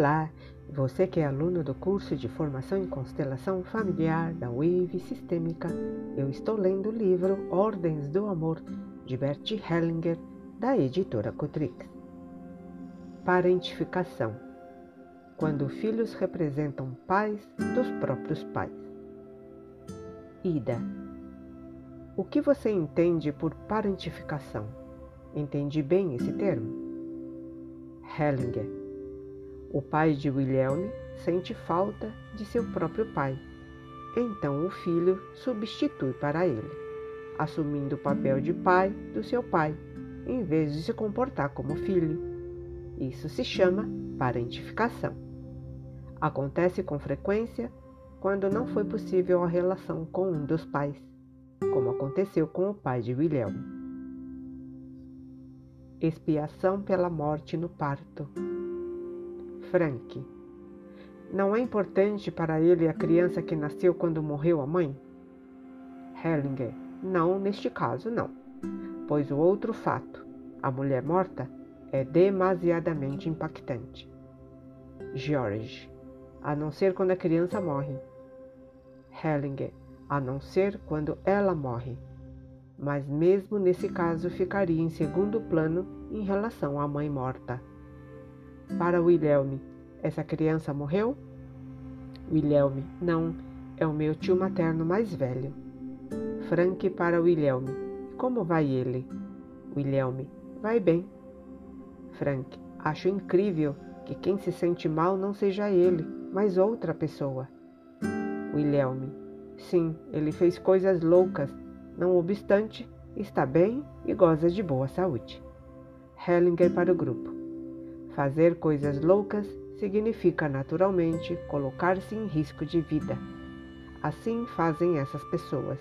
Olá, você que é aluno do curso de Formação em Constelação Familiar da Wave Sistêmica, eu estou lendo o livro Ordens do Amor de Bert Hellinger, da editora Cotrix. Parentificação quando filhos representam pais dos próprios pais. Ida. O que você entende por parentificação? Entendi bem esse termo? Hellinger o pai de Wilhelm sente falta de seu próprio pai. Então o filho substitui para ele, assumindo o papel de pai do seu pai, em vez de se comportar como filho. Isso se chama parentificação. Acontece com frequência quando não foi possível a relação com um dos pais, como aconteceu com o pai de Wilhelm. Expiação pela morte no parto. Frank. Não é importante para ele a criança que nasceu quando morreu a mãe? Hellinger. Não, neste caso não. Pois o outro fato, a mulher morta, é demasiadamente impactante. George. A não ser quando a criança morre. Hellinger. A não ser quando ela morre. Mas mesmo nesse caso ficaria em segundo plano em relação à mãe morta. Para Wilhelm, essa criança morreu? Wilhelm, não, é o meu tio materno mais velho. Frank para Wilhelm, como vai ele? Wilhelm, vai bem. Frank, acho incrível que quem se sente mal não seja ele, mas outra pessoa. Wilhelm, sim, ele fez coisas loucas, não obstante, está bem e goza de boa saúde. Hellinger para o grupo. Fazer coisas loucas significa naturalmente colocar-se em risco de vida. Assim fazem essas pessoas.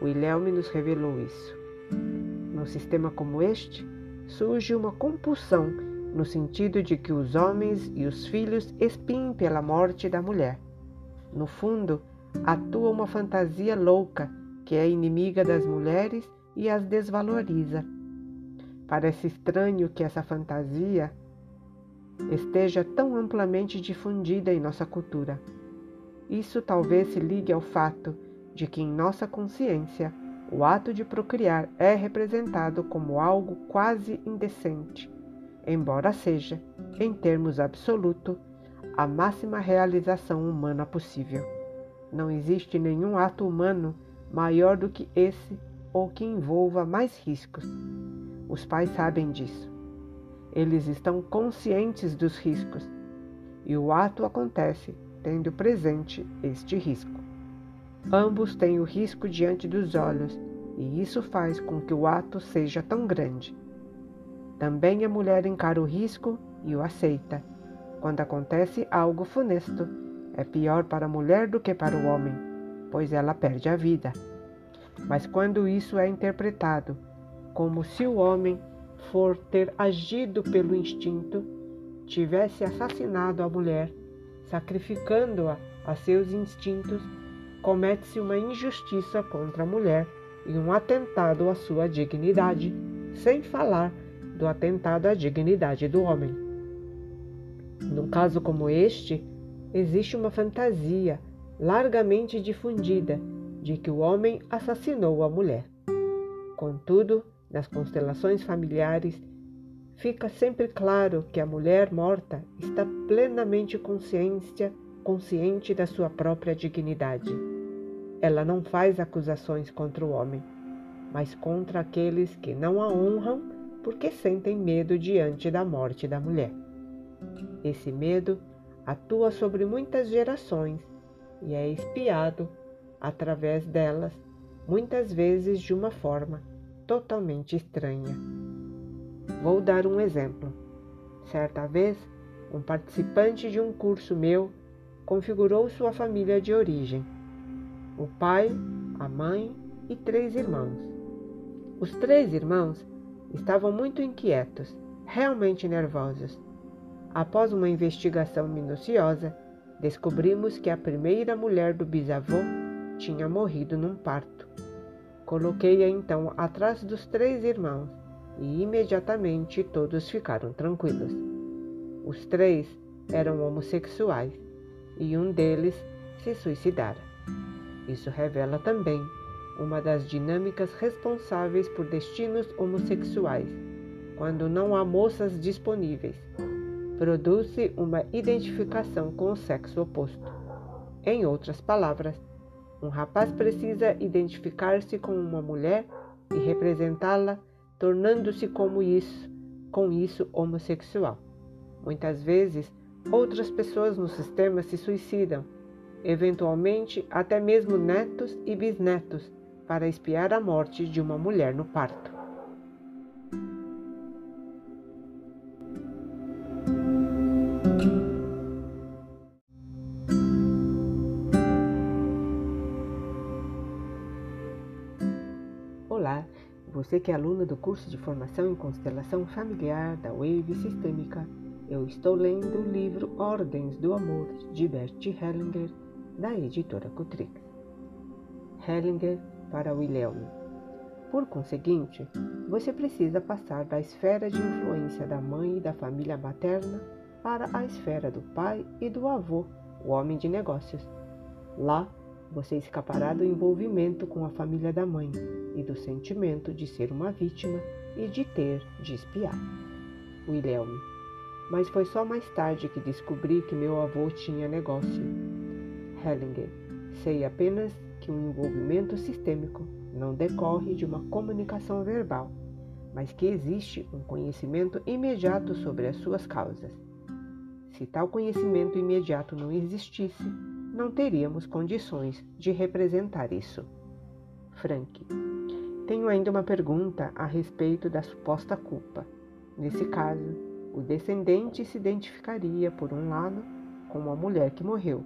Wilhelm nos revelou isso. Num sistema como este, surge uma compulsão no sentido de que os homens e os filhos espiem pela morte da mulher. No fundo, atua uma fantasia louca que é inimiga das mulheres e as desvaloriza. Parece estranho que essa fantasia esteja tão amplamente difundida em nossa cultura. Isso talvez se ligue ao fato de que em nossa consciência o ato de procriar é representado como algo quase indecente, embora seja, em termos absolutos, a máxima realização humana possível. Não existe nenhum ato humano maior do que esse ou que envolva mais riscos. Os pais sabem disso. Eles estão conscientes dos riscos e o ato acontece tendo presente este risco. Ambos têm o risco diante dos olhos e isso faz com que o ato seja tão grande. Também a mulher encara o risco e o aceita. Quando acontece algo funesto, é pior para a mulher do que para o homem, pois ela perde a vida. Mas quando isso é interpretado como se o homem for ter agido pelo instinto, tivesse assassinado a mulher, sacrificando-a a seus instintos, comete-se uma injustiça contra a mulher e um atentado à sua dignidade, sem falar do atentado à dignidade do homem. Num caso como este, existe uma fantasia largamente difundida de que o homem assassinou a mulher. Contudo, nas constelações familiares, fica sempre claro que a mulher morta está plenamente consciência, consciente da sua própria dignidade. Ela não faz acusações contra o homem, mas contra aqueles que não a honram porque sentem medo diante da morte da mulher. Esse medo atua sobre muitas gerações e é espiado através delas, muitas vezes de uma forma totalmente estranha. Vou dar um exemplo. Certa vez, um participante de um curso meu configurou sua família de origem: o pai, a mãe e três irmãos. Os três irmãos estavam muito inquietos, realmente nervosos. Após uma investigação minuciosa, descobrimos que a primeira mulher do bisavô tinha morrido num parto. Coloquei-a então atrás dos três irmãos e imediatamente todos ficaram tranquilos. Os três eram homossexuais e um deles se suicidara. Isso revela também uma das dinâmicas responsáveis por destinos homossexuais, quando não há moças disponíveis. Produz-se uma identificação com o sexo oposto. Em outras palavras, um rapaz precisa identificar-se com uma mulher e representá-la, tornando-se como isso, com isso homossexual. Muitas vezes, outras pessoas no sistema se suicidam, eventualmente até mesmo netos e bisnetos, para espiar a morte de uma mulher no parto. Você que é aluna do curso de formação em constelação familiar da Wave Sistêmica, eu estou lendo o livro Ordens do Amor de Bert Hellinger, da editora Cutrix. Hellinger para Wilhelm. Por conseguinte, você precisa passar da esfera de influência da mãe e da família materna para a esfera do pai e do avô, o homem de negócios. Lá, você escapará do envolvimento com a família da mãe e do sentimento de ser uma vítima e de ter de espiar. Wilhelm. Mas foi só mais tarde que descobri que meu avô tinha negócio. Hellinger. Sei apenas que um envolvimento sistêmico não decorre de uma comunicação verbal, mas que existe um conhecimento imediato sobre as suas causas. Se tal conhecimento imediato não existisse, não teríamos condições de representar isso. Frank. Tenho ainda uma pergunta a respeito da suposta culpa. Nesse caso, o descendente se identificaria, por um lado, com a mulher que morreu,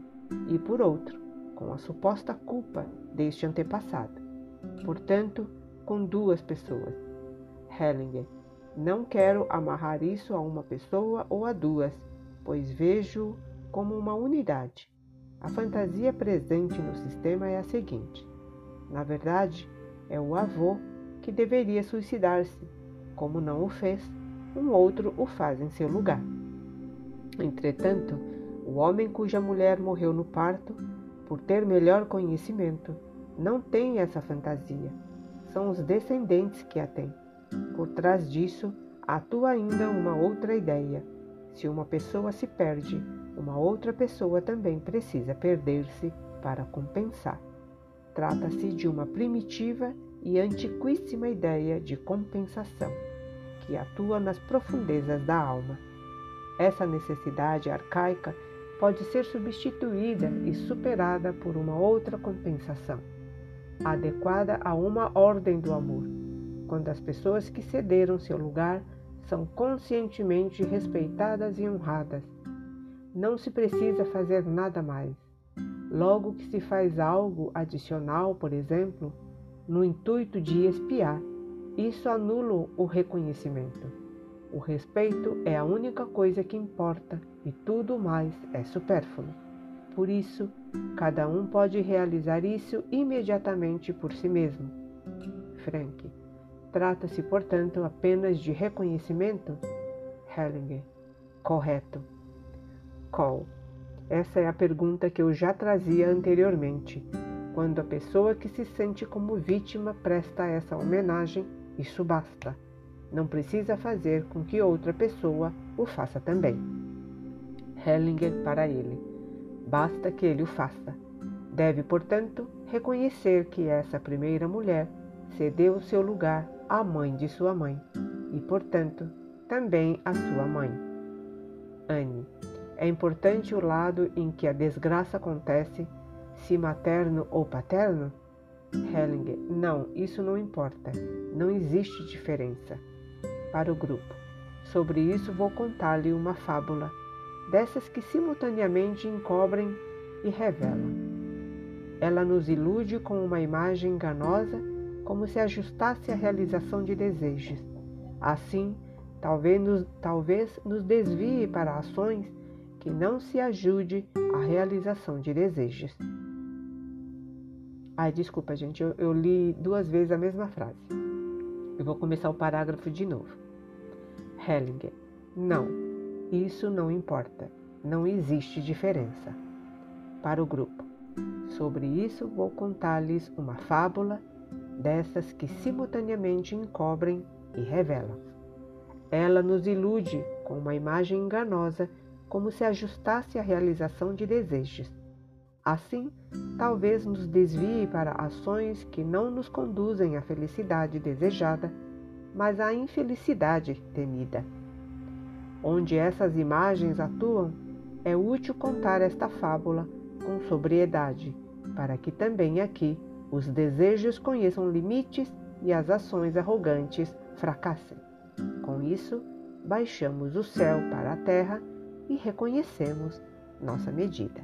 e por outro, com a suposta culpa deste antepassado. Portanto, com duas pessoas. Hellinger, não quero amarrar isso a uma pessoa ou a duas, pois vejo como uma unidade. A fantasia presente no sistema é a seguinte: na verdade, é o avô que deveria suicidar-se. Como não o fez, um outro o faz em seu lugar. Entretanto, o homem cuja mulher morreu no parto por ter melhor conhecimento, não tem essa fantasia. São os descendentes que a têm. Por trás disso, atua ainda uma outra ideia. Se uma pessoa se perde, uma outra pessoa também precisa perder-se para compensar. Trata-se de uma primitiva e antiquíssima ideia de compensação, que atua nas profundezas da alma. Essa necessidade arcaica pode ser substituída e superada por uma outra compensação, adequada a uma ordem do amor, quando as pessoas que cederam seu lugar são conscientemente respeitadas e honradas. Não se precisa fazer nada mais. Logo que se faz algo adicional, por exemplo, no intuito de espiar, isso anula o reconhecimento. O respeito é a única coisa que importa e tudo mais é supérfluo. Por isso, cada um pode realizar isso imediatamente por si mesmo. Frank. Trata-se, portanto, apenas de reconhecimento? Hellinger. Correto. Cole. Essa é a pergunta que eu já trazia anteriormente. Quando a pessoa que se sente como vítima presta essa homenagem, isso basta. Não precisa fazer com que outra pessoa o faça também. Hellinger para ele. Basta que ele o faça. Deve, portanto, reconhecer que essa primeira mulher cedeu seu lugar à mãe de sua mãe e, portanto, também à sua mãe. Anne. É importante o lado em que a desgraça acontece, se materno ou paterno? Hellinger. Não, isso não importa. Não existe diferença para o grupo. Sobre isso vou contar-lhe uma fábula, dessas que simultaneamente encobrem e revelam. Ela nos ilude com uma imagem enganosa, como se ajustasse à realização de desejos. Assim, talvez nos, talvez nos desvie para ações que não se ajude à realização de desejos. Ai, desculpa, gente, eu, eu li duas vezes a mesma frase. Eu vou começar o parágrafo de novo. Hellinger. Não, isso não importa. não existe diferença. Para o grupo. Sobre isso, vou contar-lhes uma fábula dessas que simultaneamente encobrem e revelam. Ela nos ilude com uma imagem enganosa, como se ajustasse à realização de desejos. Assim, talvez nos desvie para ações que não nos conduzem à felicidade desejada, mas à infelicidade temida. Onde essas imagens atuam, é útil contar esta fábula com sobriedade, para que também aqui os desejos conheçam limites e as ações arrogantes fracassem. Com isso, baixamos o céu para a terra e reconhecemos nossa medida.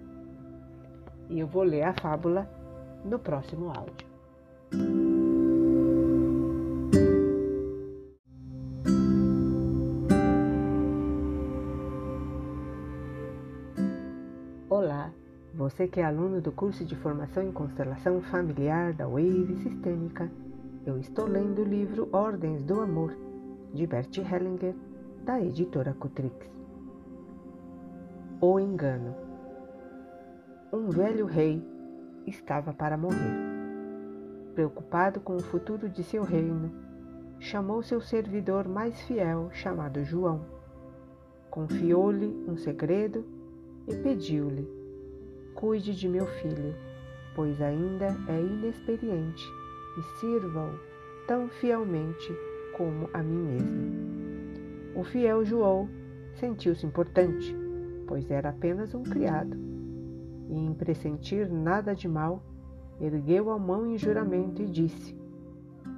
E eu vou ler a fábula no próximo áudio. Olá, você que é aluno do curso de formação em constelação familiar da Wave Sistêmica, eu estou lendo o livro Ordens do Amor, de Bert Hellinger, da editora Cutrix. O engano. Um velho rei estava para morrer. Preocupado com o futuro de seu reino, chamou seu servidor mais fiel, chamado João. Confiou-lhe um segredo e pediu-lhe: Cuide de meu filho, pois ainda é inexperiente, e sirva-o tão fielmente como a mim mesmo. O fiel João sentiu-se importante, pois era apenas um criado, e, em pressentir nada de mal, ergueu a mão em juramento e disse: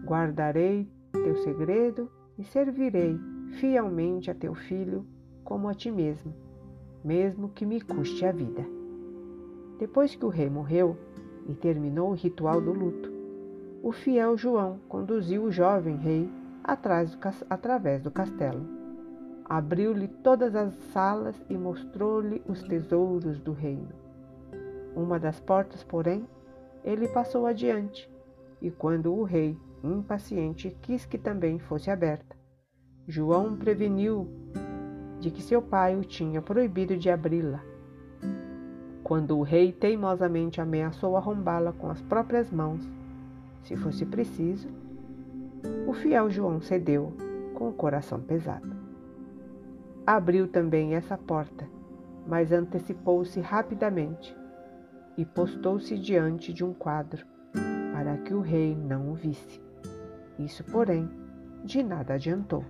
Guardarei teu segredo e servirei fielmente a teu filho como a ti mesmo mesmo que me custe a vida. Depois que o rei morreu e terminou o ritual do luto, o fiel João conduziu o jovem rei do, através do castelo. Abriu-lhe todas as salas e mostrou-lhe os tesouros do reino. Uma das portas, porém, ele passou adiante, e quando o rei, impaciente, quis que também fosse aberta, João preveniu de que seu pai o tinha proibido de abri-la. Quando o rei teimosamente ameaçou arrombá-la com as próprias mãos, se fosse preciso, o fiel João cedeu com o coração pesado. Abriu também essa porta, mas antecipou-se rapidamente e postou-se diante de um quadro para que o rei não o visse. Isso, porém, de nada adiantou.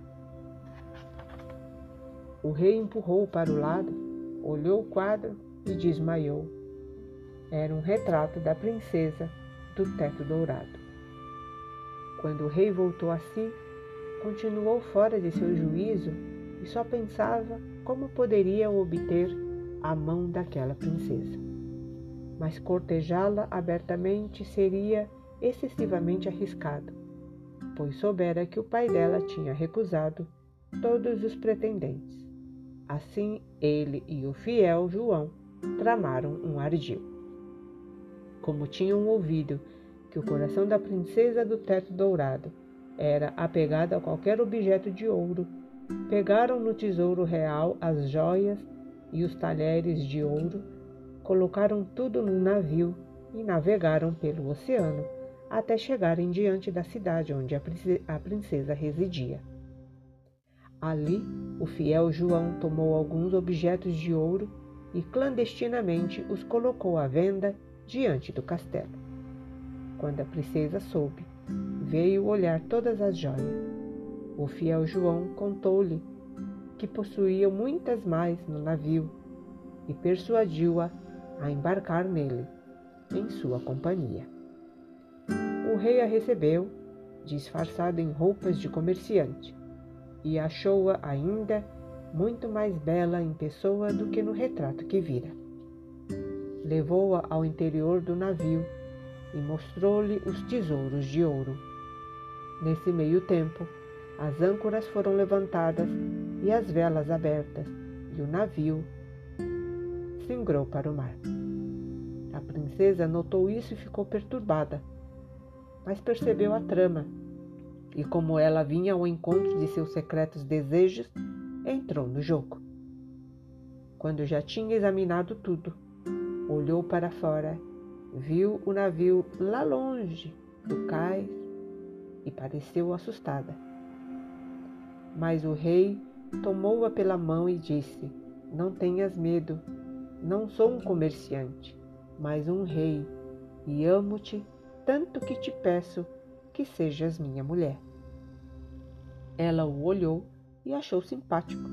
O rei empurrou para o lado, olhou o quadro e desmaiou. Era um retrato da princesa do teto dourado. Quando o rei voltou a si, continuou fora de seu juízo e só pensava como poderia obter a mão daquela princesa. Mas cortejá-la abertamente seria excessivamente arriscado, pois soubera que o pai dela tinha recusado todos os pretendentes. Assim ele e o fiel João tramaram um ardil. Como tinham ouvido que o coração da princesa do teto dourado era apegado a qualquer objeto de ouro, pegaram no tesouro real as joias e os talheres de ouro, colocaram tudo num navio e navegaram pelo oceano até chegarem diante da cidade onde a princesa residia. Ali, o fiel João tomou alguns objetos de ouro e clandestinamente os colocou à venda diante do castelo. Quando a princesa soube, veio olhar todas as joias. O fiel João contou-lhe que possuía muitas mais no navio e persuadiu-a a embarcar nele, em sua companhia. O rei a recebeu, disfarçado em roupas de comerciante, e achou-a ainda muito mais bela em pessoa do que no retrato que vira. Levou-a ao interior do navio e mostrou-lhe os tesouros de ouro. Nesse meio tempo, as âncoras foram levantadas e as velas abertas, e o navio singrou para o mar. A princesa notou isso e ficou perturbada, mas percebeu a trama e como ela vinha ao encontro de seus secretos desejos, entrou no jogo. quando já tinha examinado tudo, olhou para fora, viu o navio lá longe do cais e pareceu assustada. Mas o rei tomou-a pela mão e disse: Não tenhas medo, não sou um comerciante, mas um rei, e amo-te tanto que te peço que sejas minha mulher. Ela o olhou e achou simpático.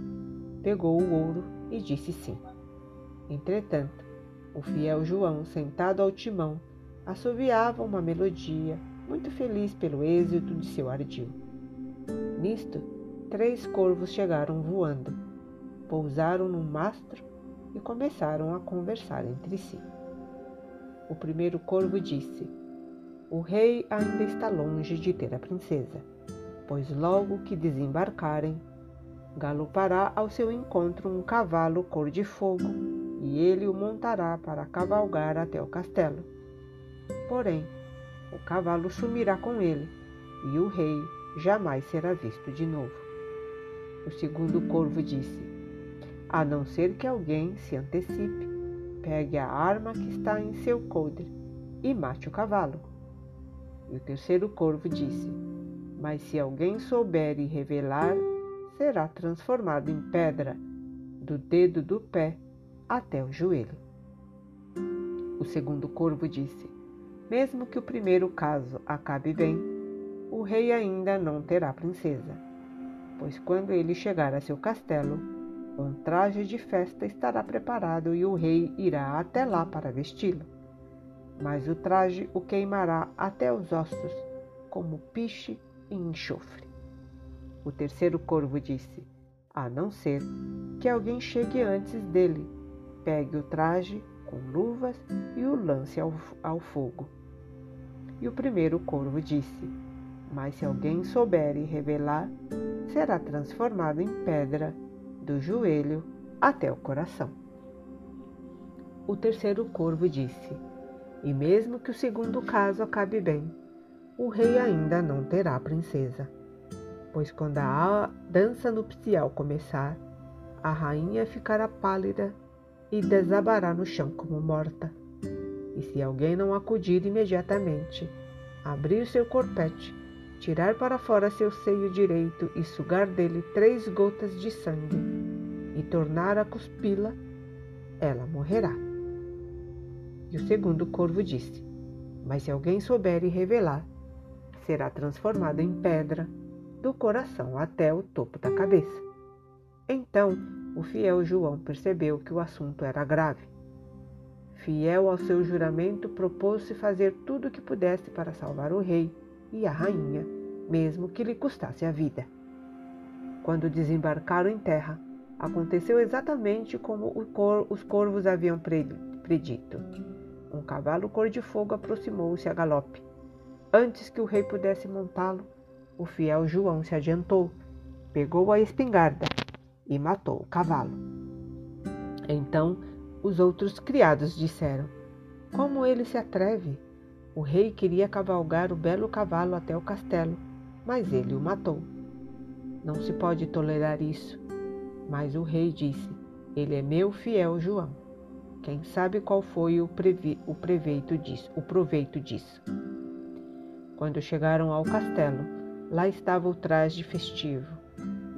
Pegou o ouro e disse sim. Entretanto, o fiel João, sentado ao timão, assoviava uma melodia, muito feliz pelo êxito de seu ardil. Nisto, três corvos chegaram voando, pousaram num mastro e começaram a conversar entre si. O primeiro corvo disse: O rei ainda está longe de ter a princesa, pois logo que desembarcarem, galopará ao seu encontro um cavalo cor de fogo e ele o montará para cavalgar até o castelo. Porém, o cavalo sumirá com ele e o rei jamais será visto de novo. O segundo corvo disse: A não ser que alguém se antecipe, pegue a arma que está em seu coldre e mate o cavalo. E o terceiro corvo disse: Mas se alguém souber e revelar, será transformado em pedra, do dedo do pé até o joelho. O segundo corvo disse: Mesmo que o primeiro caso acabe bem, o rei ainda não terá princesa, pois quando ele chegar a seu castelo, um traje de festa estará preparado e o rei irá até lá para vesti-lo. Mas o traje o queimará até os ossos, como piche e enxofre. O terceiro corvo disse: A não ser que alguém chegue antes dele Pegue o traje com luvas e o lance ao, ao fogo. E o primeiro corvo disse: Mas se alguém souber e revelar, será transformado em pedra, do joelho até o coração. O terceiro corvo disse: E mesmo que o segundo caso acabe bem, o rei ainda não terá princesa, pois quando a dança nupcial começar, a rainha ficará pálida e desabará no chão como morta. E se alguém não acudir imediatamente, abrir seu corpete, tirar para fora seu seio direito e sugar dele três gotas de sangue, e tornar a cuspi-la, ela morrerá. E o segundo corvo disse: Mas se alguém souber e revelar, será transformado em pedra, do coração até o topo da cabeça. Então o fiel João percebeu que o assunto era grave. Fiel ao seu juramento, propôs-se fazer tudo o que pudesse para salvar o rei e a rainha, mesmo que lhe custasse a vida. Quando desembarcaram em terra, aconteceu exatamente como os corvos haviam predito. Um cavalo cor de fogo aproximou-se a galope. Antes que o rei pudesse montá-lo, o fiel João se adiantou, pegou a espingarda e matou o cavalo. Então os outros criados disseram: Como ele se atreve? O rei queria cavalgar o belo cavalo até o castelo, mas ele o matou. Não se pode tolerar isso. Mas o rei disse: Ele é meu fiel João. Quem sabe qual foi o, o, proveito disso, o proveito disso? Quando chegaram ao castelo, lá estava o traje festivo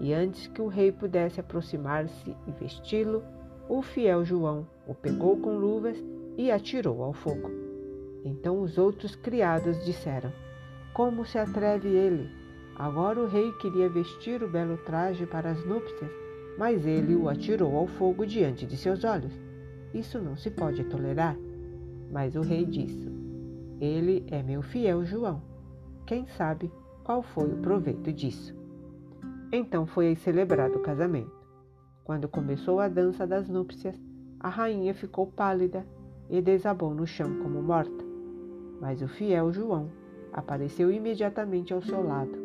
e antes que o rei pudesse aproximar-se e vesti-lo, o fiel João o pegou com luvas e atirou ao fogo. Então os outros criados disseram: Como se atreve ele? Agora o rei queria vestir o belo traje para as núpcias, mas ele o atirou ao fogo diante de seus olhos. Isso não se pode tolerar. Mas o rei disse: Ele é meu fiel João. Quem sabe qual foi o proveito disso? Então foi celebrado o casamento. Quando começou a dança das núpcias, a rainha ficou pálida e desabou no chão como morta. Mas o fiel João apareceu imediatamente ao seu lado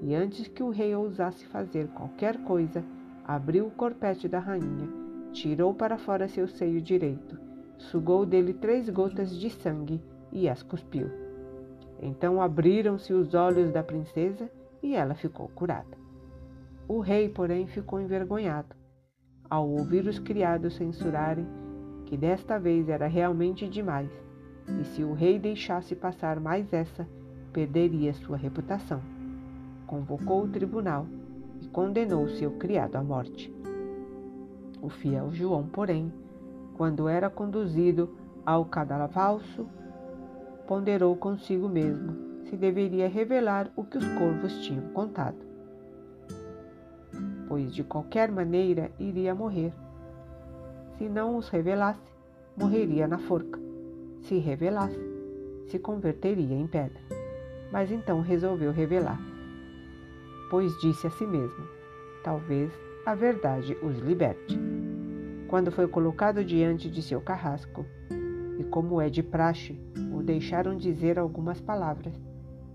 e, antes que o rei ousasse fazer qualquer coisa, abriu o corpete da rainha, tirou para fora seu seio direito, sugou dele três gotas de sangue e as cuspiu. Então abriram-se os olhos da princesa e ela ficou curada. O rei, porém, ficou envergonhado. ao ouvir os criados censurarem que desta vez era realmente demais, e se o rei deixasse passar mais essa, perderia sua reputação. Convocou o tribunal e condenou seu criado à morte. O fiel João, porém, quando era conduzido ao cadafalso, ponderou consigo mesmo se deveria revelar o que os corvos tinham contado. Pois de qualquer maneira iria morrer. Se não os revelasse, morreria na forca. Se revelasse, se converteria em pedra. Mas então resolveu revelar, pois disse a si mesmo: talvez a verdade os liberte. Quando foi colocado diante de seu carrasco, e como é de praxe, o deixaram dizer algumas palavras.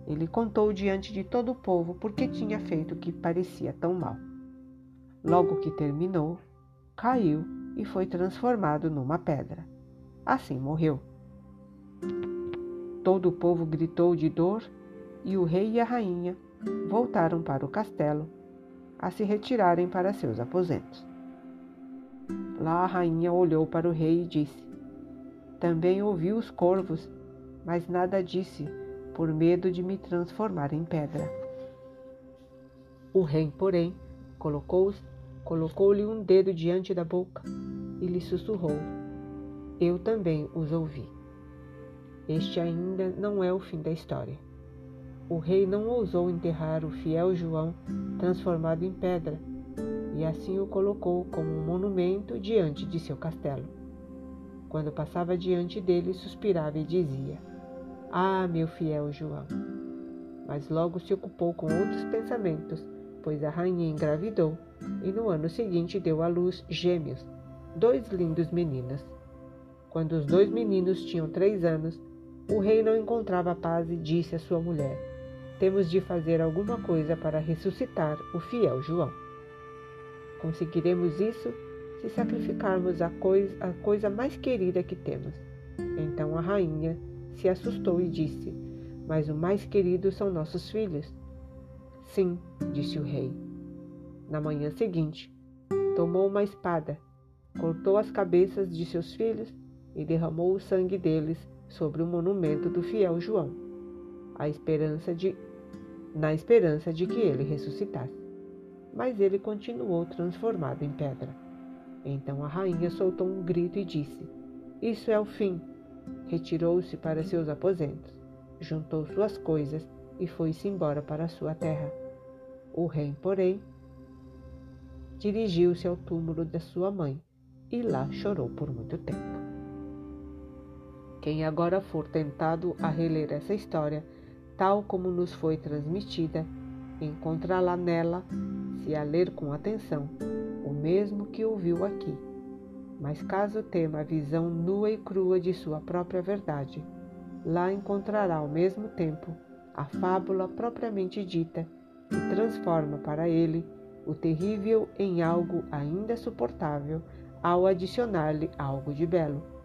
Ele contou diante de todo o povo porque tinha feito o que parecia tão mal. Logo que terminou, caiu e foi transformado numa pedra. Assim morreu. Todo o povo gritou de dor e o rei e a rainha voltaram para o castelo a se retirarem para seus aposentos. Lá a rainha olhou para o rei e disse: Também ouvi os corvos, mas nada disse, por medo de me transformar em pedra. O rei, porém, colocou-lhe colocou um dedo diante da boca e lhe sussurrou: Eu também os ouvi. Este ainda não é o fim da história. O rei não ousou enterrar o fiel João transformado em pedra, e assim o colocou como um monumento diante de seu castelo. Quando passava diante dele, suspirava e dizia: Ah, meu fiel João! Mas logo se ocupou com outros pensamentos, pois a rainha engravidou e no ano seguinte deu à luz gêmeos, dois lindos meninos. Quando os dois meninos tinham três anos, o rei não encontrava paz e disse à sua mulher: Temos de fazer alguma coisa para ressuscitar o fiel João. Conseguiremos isso se sacrificarmos a coisa, a coisa mais querida que temos. Então a rainha se assustou e disse: Mas o mais querido são nossos filhos. Sim, disse o rei. Na manhã seguinte, tomou uma espada, cortou as cabeças de seus filhos e derramou o sangue deles sobre o monumento do fiel João, a esperança de, na esperança de que ele ressuscitasse. Mas ele continuou transformado em pedra. Então a rainha soltou um grito e disse: Isso é o fim. Retirou-se para seus aposentos, juntou suas coisas e foi-se embora para sua terra. O rei, porém, dirigiu-se ao túmulo da sua mãe e lá chorou por muito tempo. Quem agora for tentado a reler essa história, tal como nos foi transmitida, encontrará nela, se a ler com atenção, o mesmo que ouviu aqui. Mas caso tema a visão nua e crua de sua própria verdade, lá encontrará ao mesmo tempo a fábula propriamente dita e transforma para ele o terrível em algo ainda suportável ao adicionar-lhe algo de belo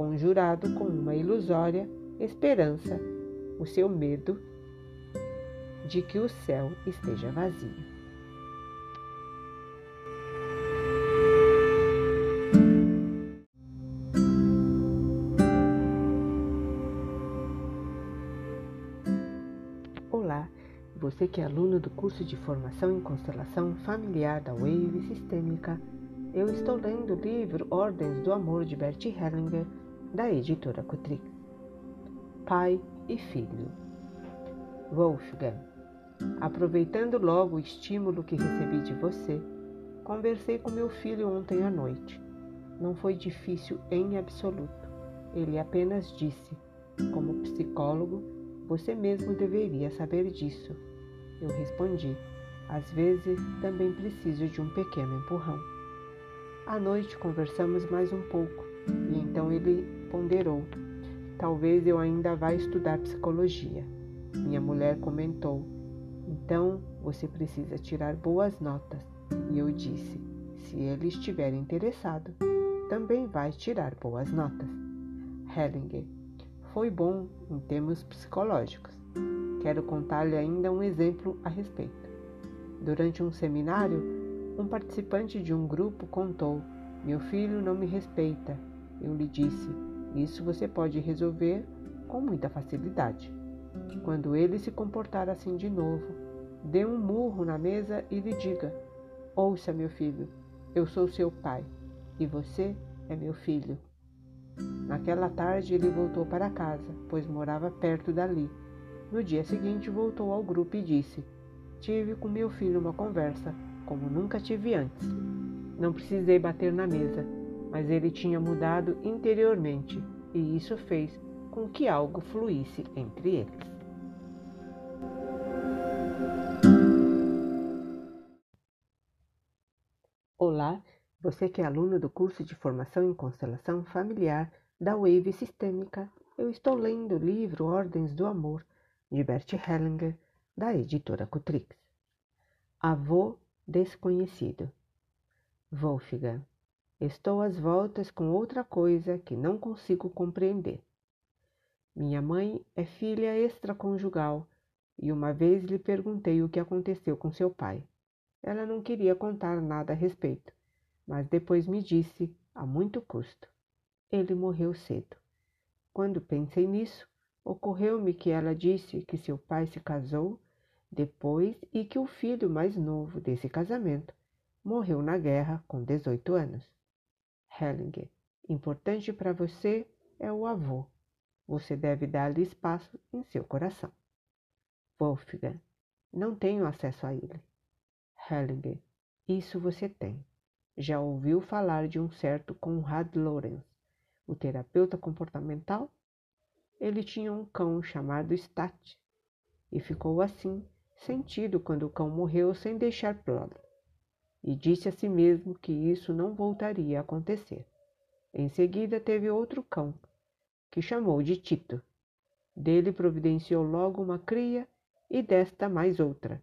conjurado com uma ilusória esperança, o seu medo de que o céu esteja vazio. Olá, você que é aluno do curso de formação em constelação familiar da Wave Sistêmica, eu estou lendo o livro Ordens do Amor de Bert Hellinger da editora Cotrix. Pai e filho. Wolfgang, aproveitando logo o estímulo que recebi de você, conversei com meu filho ontem à noite. Não foi difícil em absoluto. Ele apenas disse: Como psicólogo, você mesmo deveria saber disso. Eu respondi: Às vezes também preciso de um pequeno empurrão. À noite conversamos mais um pouco e então ele ponderou. Talvez eu ainda vá estudar psicologia. Minha mulher comentou. Então você precisa tirar boas notas. E eu disse: se ele estiver interessado, também vai tirar boas notas. Hellinger foi bom em termos psicológicos. Quero contar-lhe ainda um exemplo a respeito. Durante um seminário, Um participante de um grupo contou: Meu filho não me respeita. Eu lhe disse: Isso você pode resolver com muita facilidade. Quando ele se comportar assim de novo, dê um murro na mesa e lhe diga: Ouça, meu filho, eu sou seu pai e você é meu filho. Naquela tarde ele voltou para casa, pois morava perto dali. No dia seguinte voltou ao grupo e disse: Tive com meu filho uma conversa como nunca tive antes. Não precisei bater na mesa, mas ele tinha mudado interiormente e isso fez com que algo fluísse entre eles. Olá, você que é aluno do curso de formação em constelação familiar da Wave Sistêmica, eu estou lendo o livro Ordens do Amor de Bert Hellinger, da editora Cutrix. Avô desconhecido. Wolfgang, estou às voltas com outra coisa que não consigo compreender. Minha mãe é filha extraconjugal e uma vez lhe perguntei o que aconteceu com seu pai. Ela não queria contar nada a respeito, mas depois me disse, a muito custo. Ele morreu cedo. Quando pensei nisso, ocorreu-me que ela disse que seu pai se casou depois e que o filho mais novo desse casamento morreu na guerra com 18 anos. Hellinger, importante para você é o avô. Você deve dar-lhe espaço em seu coração. Wolfgang, não tenho acesso a ele. Hellinger, isso você tem. Já ouviu falar de um certo Conrad Lorenz, o terapeuta comportamental? Ele tinha um cão chamado Stat e ficou assim sentido quando o cão morreu sem deixar prole, e disse a si mesmo que isso não voltaria a acontecer. Em seguida teve outro cão, que chamou de Tito. Dele providenciou logo uma cria e desta mais outra.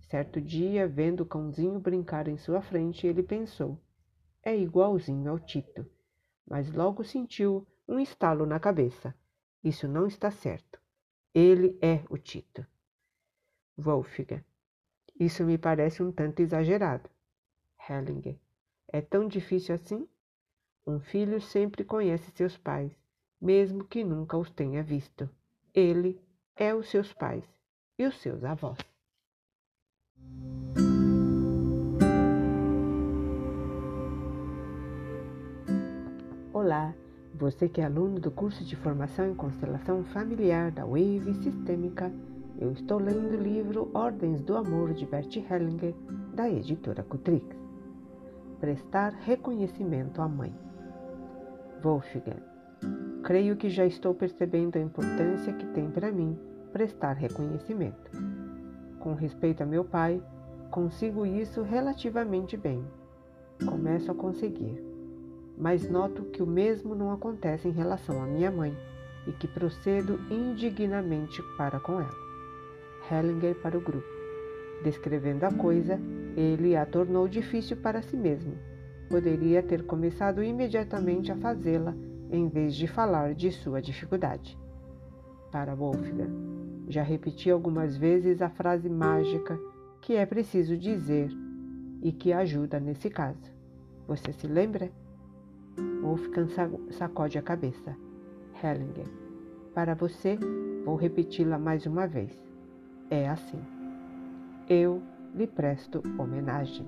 Certo dia, vendo o cãozinho brincar em sua frente, ele pensou: é igualzinho ao Tito. Mas logo sentiu um estalo na cabeça. Isso não está certo. Ele é o Tito. Wolfgang. Isso me parece um tanto exagerado. Hellinger. É tão difícil assim? Um filho sempre conhece seus pais, mesmo que nunca os tenha visto. Ele é os seus pais e os seus avós. Olá, você que é aluno do curso de formação em constelação familiar da Wave Sistêmica eu estou lendo o livro Ordens do Amor de Bert Hellinger, da editora Cutrix. Prestar reconhecimento à mãe. Wolfgang, creio que já estou percebendo a importância que tem para mim prestar reconhecimento. Com respeito a meu pai, consigo isso relativamente bem. Começo a conseguir. Mas noto que o mesmo não acontece em relação à minha mãe e que procedo indignamente para com ela. Hellinger para o grupo. Descrevendo a coisa, ele a tornou difícil para si mesmo. Poderia ter começado imediatamente a fazê-la em vez de falar de sua dificuldade. Para Wolfgang, já repeti algumas vezes a frase mágica que é preciso dizer e que ajuda nesse caso. Você se lembra? Wolfgang sacode a cabeça. Hellinger, para você, vou repeti-la mais uma vez é assim. Eu lhe presto homenagem.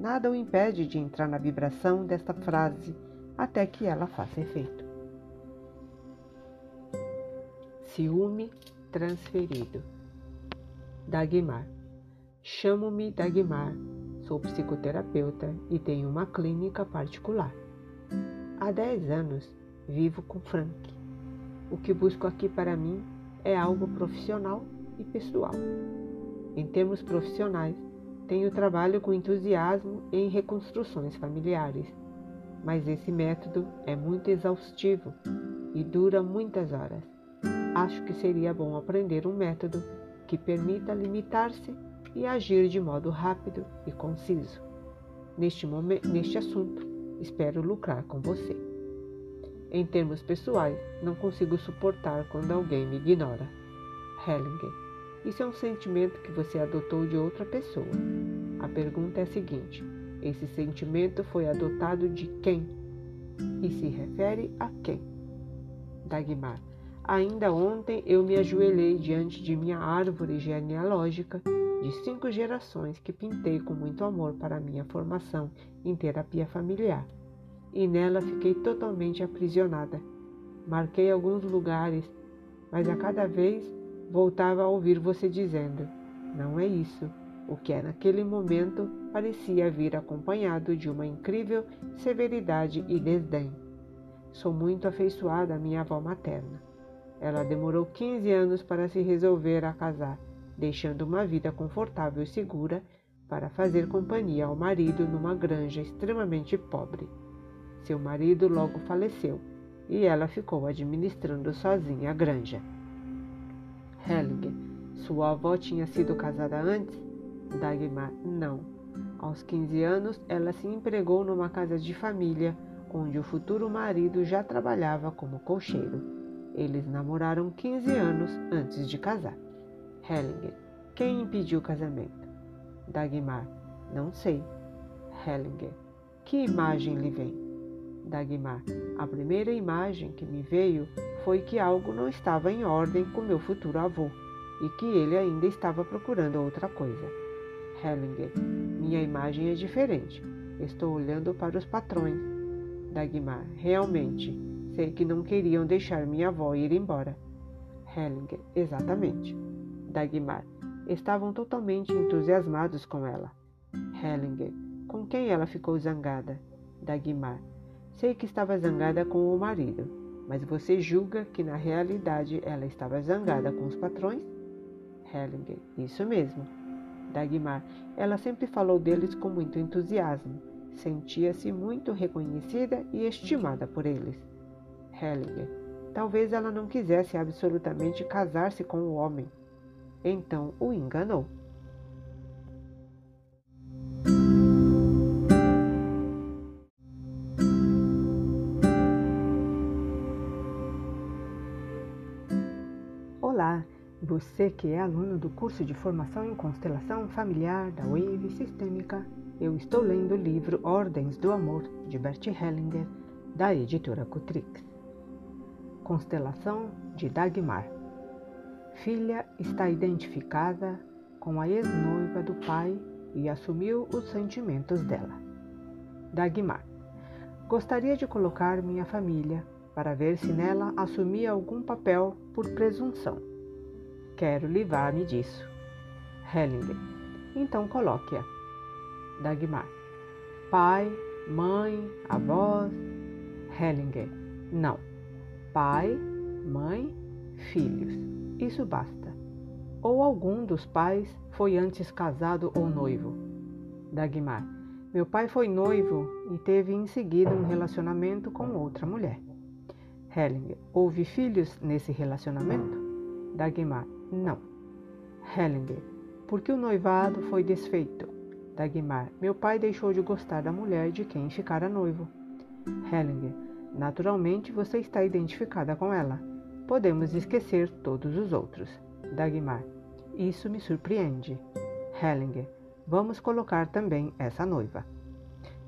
Nada o impede de entrar na vibração desta frase até que ela faça efeito. Ciúme transferido. Dagmar. Chamo-me Dagmar, sou psicoterapeuta e tenho uma clínica particular. Há 10 anos vivo com Frank. O que busco aqui para mim é algo profissional e pessoal. Em termos profissionais, tenho trabalho com entusiasmo em reconstruções familiares, mas esse método é muito exaustivo e dura muitas horas. Acho que seria bom aprender um método que permita limitar-se e agir de modo rápido e conciso. Neste, momento, neste assunto, espero lucrar com você. Em termos pessoais, não consigo suportar quando alguém me ignora. Hellinger isso é um sentimento que você adotou de outra pessoa. A pergunta é a seguinte: esse sentimento foi adotado de quem? E se refere a quem? Dagmar. Ainda ontem eu me ajoelhei diante de minha árvore genealógica de cinco gerações que pintei com muito amor para minha formação em terapia familiar. E nela fiquei totalmente aprisionada. Marquei alguns lugares, mas a cada vez voltava a ouvir você dizendo: Não é isso. O que é naquele momento parecia vir acompanhado de uma incrível severidade e desdém. Sou muito afeiçoada à minha avó materna. Ela demorou 15 anos para se resolver a casar, deixando uma vida confortável e segura para fazer companhia ao marido numa granja extremamente pobre. Seu marido logo faleceu e ela ficou administrando sozinha a granja. Hellinger, sua avó tinha sido casada antes? Dagmar, não. Aos 15 anos, ela se empregou numa casa de família, onde o futuro marido já trabalhava como cocheiro. Eles namoraram 15 anos antes de casar. Hellinger. Quem impediu o casamento? Dagmar. Não sei. Hellinger. Que imagem lhe vem? Dagmar. A primeira imagem que me veio foi que algo não estava em ordem com meu futuro avô e que ele ainda estava procurando outra coisa. Hellinger. Minha imagem é diferente. Estou olhando para os patrões. Dagmar. Realmente. Sei que não queriam deixar minha avó ir embora. Hellinger, exatamente. Dagmar, estavam totalmente entusiasmados com ela. Hellinger, com quem ela ficou zangada? Dagmar, sei que estava zangada com o marido, mas você julga que na realidade ela estava zangada com os patrões? Hellinger, isso mesmo. Dagmar, ela sempre falou deles com muito entusiasmo. Sentia-se muito reconhecida e estimada por eles. Hellinger. Talvez ela não quisesse absolutamente casar-se com o homem. Então o enganou. Você que é aluno do curso de formação em constelação familiar da Wave Sistêmica, eu estou lendo o livro Ordens do Amor de Bert Hellinger, da editora Cutrix. Constelação de Dagmar. Filha está identificada com a ex-noiva do pai e assumiu os sentimentos dela. Dagmar. Gostaria de colocar minha família para ver se nela assumia algum papel por presunção. Quero livrar-me disso. Hellinger. Então coloque-a. Dagmar. Pai, mãe, avós. Hellinger. Não pai, mãe, filhos. Isso basta. Ou algum dos pais foi antes casado ou noivo. Dagmar. Meu pai foi noivo e teve em seguida um relacionamento com outra mulher. Hellinger. Houve filhos nesse relacionamento? Dagmar. Não. Hellinger. Porque o noivado foi desfeito. Dagmar. Meu pai deixou de gostar da mulher de quem ficara noivo. Hellinger. Naturalmente, você está identificada com ela. Podemos esquecer todos os outros. Dagmar. Isso me surpreende. Hellinger. Vamos colocar também essa noiva.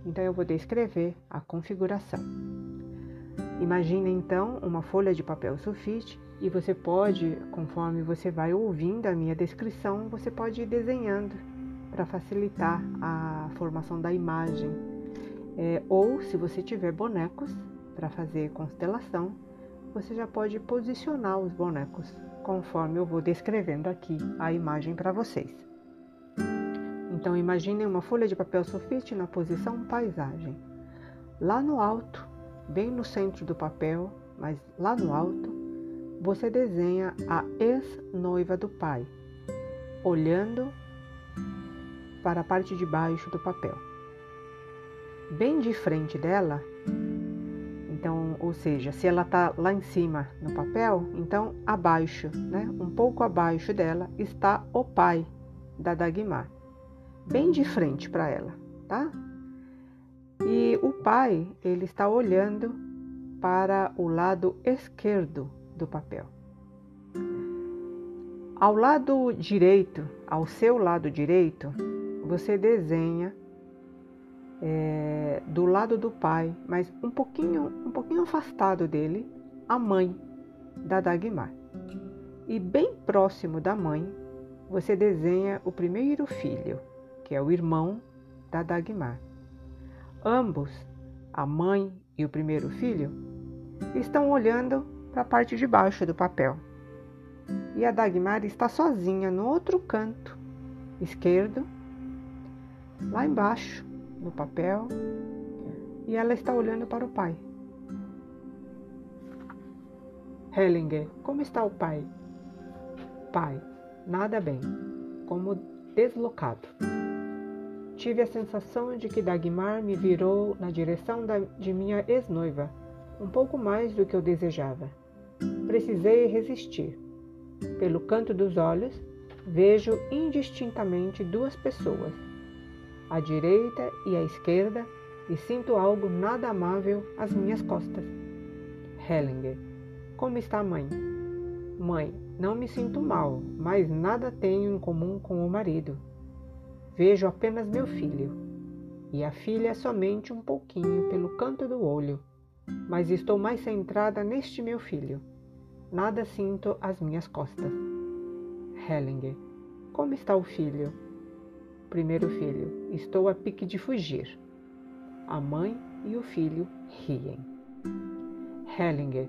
Então eu vou descrever a configuração. Imagine então uma folha de papel sulfite e você pode, conforme você vai ouvindo a minha descrição, você pode ir desenhando para facilitar a formação da imagem. É, ou, se você tiver bonecos, para fazer constelação, você já pode posicionar os bonecos conforme eu vou descrevendo aqui a imagem para vocês. Então imaginem uma folha de papel sulfite na posição paisagem. Lá no alto, bem no centro do papel, mas lá no alto, você desenha a ex-noiva do pai, olhando para a parte de baixo do papel. Bem de frente dela, então, ou seja, se ela está lá em cima no papel, então abaixo, né, um pouco abaixo dela, está o pai da Dagmar, bem de frente para ela, tá? E o pai, ele está olhando para o lado esquerdo do papel. Ao lado direito, ao seu lado direito, você desenha é, do lado do pai, mas um pouquinho, um pouquinho afastado dele, a mãe da Dagmar. E bem próximo da mãe, você desenha o primeiro filho, que é o irmão da Dagmar. Ambos, a mãe e o primeiro filho, estão olhando para a parte de baixo do papel. E a Dagmar está sozinha no outro canto esquerdo, lá embaixo no papel, e ela está olhando para o pai. Hellinger, como está o pai? Pai, nada bem, como deslocado. Tive a sensação de que Dagmar me virou na direção da, de minha ex-noiva, um pouco mais do que eu desejava. Precisei resistir. Pelo canto dos olhos, vejo indistintamente duas pessoas, à direita e à esquerda, e sinto algo nada amável às minhas costas. Hellinger, como está a mãe? Mãe, não me sinto mal, mas nada tenho em comum com o marido. Vejo apenas meu filho, e a filha somente um pouquinho pelo canto do olho, mas estou mais centrada neste meu filho. Nada sinto às minhas costas. Hellinger. Como está o filho? Primeiro filho. Estou a pique de fugir. A mãe e o filho riem. Hellinger.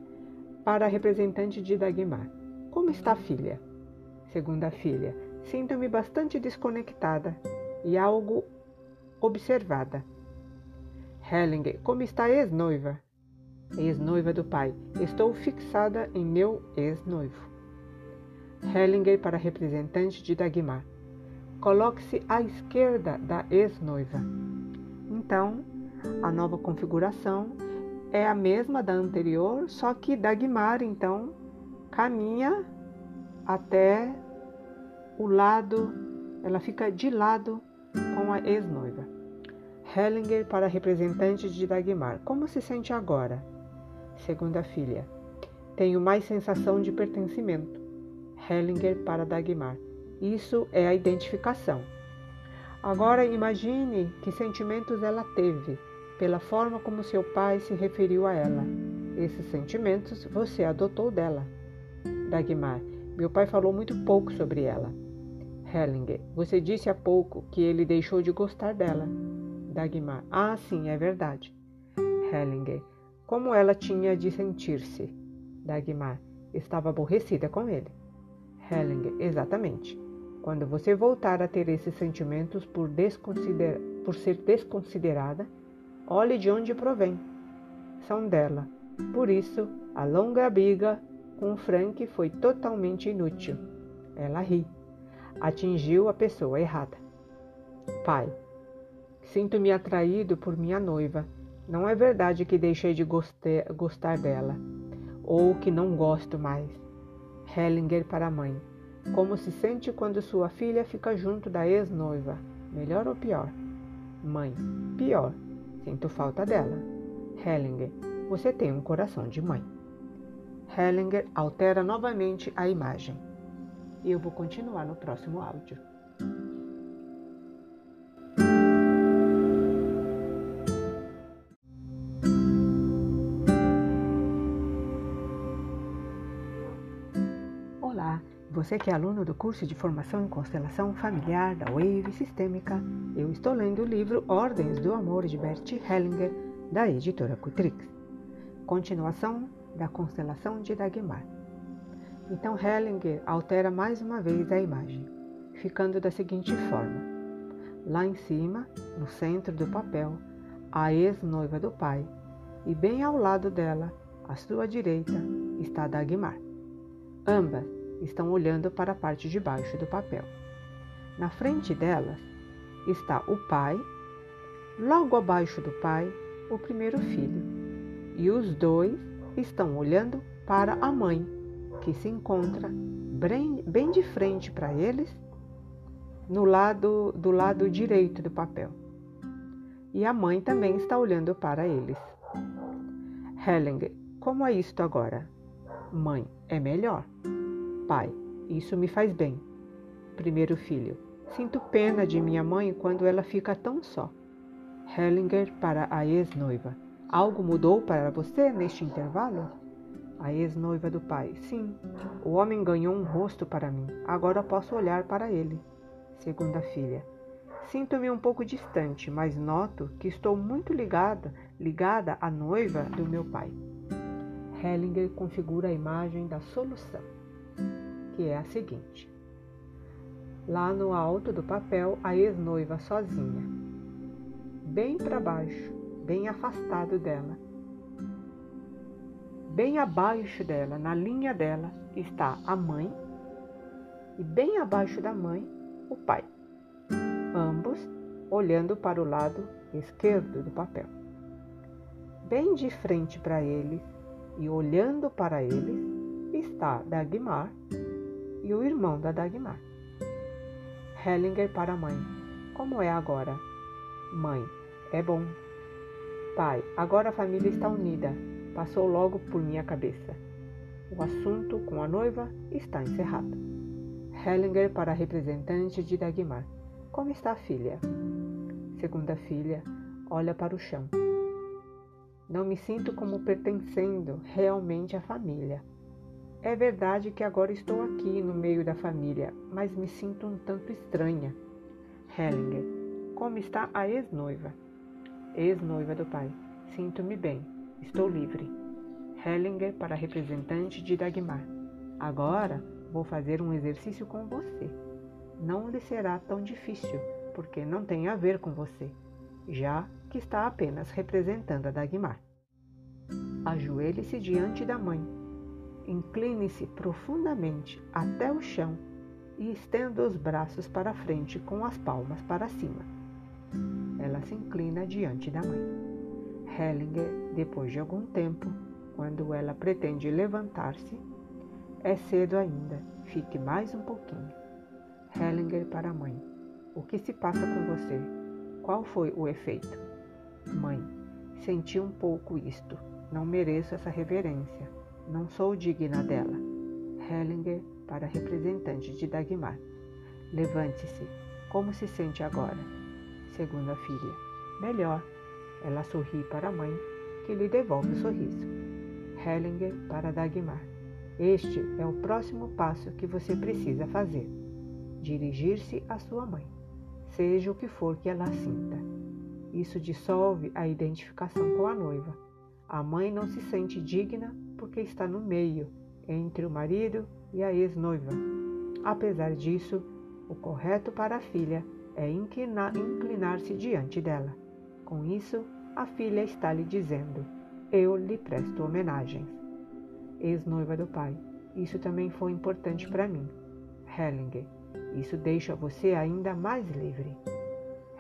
Para a representante de Dagmar. Como está a filha? Segunda filha. Sinto-me bastante desconectada e algo observada. Hellinger. Como está a ex-noiva? Ex-noiva do pai. Estou fixada em meu ex-noivo. Hellinger para representante de Dagmar. Coloque-se à esquerda da ex-noiva. Então, a nova configuração é a mesma da anterior, só que Dagmar então caminha até o lado, ela fica de lado com a ex-noiva. Hellinger para representante de Dagmar. Como se sente agora? Segunda filha. Tenho mais sensação de pertencimento. Hellinger para Dagmar. Isso é a identificação. Agora imagine que sentimentos ela teve pela forma como seu pai se referiu a ela. Esses sentimentos você adotou dela. Dagmar, meu pai falou muito pouco sobre ela. Hellinger, você disse há pouco que ele deixou de gostar dela. Dagmar, ah, sim, é verdade. Hellinger, como ela tinha de sentir-se? Dagmar, estava aborrecida com ele. Hellinger, exatamente. Quando você voltar a ter esses sentimentos por, por ser desconsiderada, olhe de onde provém. São dela. Por isso, a longa briga com Frank foi totalmente inútil. Ela ri. Atingiu a pessoa errada. Pai, sinto-me atraído por minha noiva. Não é verdade que deixei de gostar dela, ou que não gosto mais. Hellinger para a mãe. Como se sente quando sua filha fica junto da ex-noiva? Melhor ou pior? Mãe. Pior. Sinto falta dela. Hellinger. Você tem um coração de mãe. Hellinger altera novamente a imagem. Eu vou continuar no próximo áudio. Você que é aluno do curso de formação em constelação familiar da Wave Sistêmica, eu estou lendo o livro Ordens do Amor de Bert Hellinger, da editora Cutrix. Continuação da constelação de Dagmar. Então Hellinger altera mais uma vez a imagem, ficando da seguinte forma: lá em cima, no centro do papel, a ex-noiva do pai, e bem ao lado dela, à sua direita, está Dagmar. Ambas estão olhando para a parte de baixo do papel. Na frente delas está o pai, logo abaixo do pai, o primeiro filho, e os dois estão olhando para a mãe, que se encontra bem, de frente para eles, no lado do lado direito do papel. E a mãe também está olhando para eles. Hellinger, como é isto agora? Mãe, é melhor. Pai, isso me faz bem. Primeiro filho, Sinto pena de minha mãe quando ela fica tão só. Hellinger para a ex-noiva. Algo mudou para você neste intervalo? A ex-noiva do pai. Sim, o homem ganhou um rosto para mim. Agora posso olhar para ele. Segunda filha. Sinto-me um pouco distante, mas noto que estou muito ligada, ligada à noiva do meu pai. Hellinger configura a imagem da solução, que é a seguinte: lá no alto do papel, a ex-noiva sozinha, bem para baixo, bem afastado dela. Bem abaixo dela, na linha dela, está a mãe, e bem abaixo da mãe, o pai. Ambos olhando para o lado esquerdo do papel. Bem de frente para eles e olhando para eles está Dagmar e o irmão da Dagmar. Hellinger para a mãe. Como é agora? Mãe, é bom. Pai, agora a família está unida. Passou logo por minha cabeça. O assunto com a noiva está encerrado. Hellinger para a representante de Dagmar. Como está a filha? Segunda filha olha para o chão. Não me sinto como pertencendo realmente à família. É verdade que agora estou aqui no meio da família, mas me sinto um tanto estranha. Hellinger, como está a ex-noiva? Ex-noiva do pai. Sinto-me bem. Estou livre. Hellinger para representante de Dagmar. Agora vou fazer um exercício com você. Não lhe será tão difícil, porque não tem a ver com você já que está apenas representando a Dagmar. Ajoelhe-se diante da mãe. Incline-se profundamente até o chão e estenda os braços para frente com as palmas para cima. Ela se inclina diante da mãe. Hellinger, depois de algum tempo, quando ela pretende levantar-se, é cedo ainda, fique mais um pouquinho. Hellinger para a mãe. O que se passa com você? Qual foi o efeito? Mãe, senti um pouco isto. Não mereço essa reverência. Não sou digna dela. Hellinger para representante de Dagmar. Levante-se. Como se sente agora? Segunda filha. Melhor. Ela sorri para a mãe, que lhe devolve o sorriso. Hellinger para Dagmar. Este é o próximo passo que você precisa fazer. Dirigir-se à sua mãe seja o que for que ela sinta. Isso dissolve a identificação com a noiva. A mãe não se sente digna porque está no meio, entre o marido e a ex-noiva. Apesar disso, o correto para a filha é inclinar-se diante dela. Com isso, a filha está lhe dizendo: Eu lhe presto homenagens. Ex-noiva do pai, isso também foi importante para mim. Hellinger, isso deixa você ainda mais livre.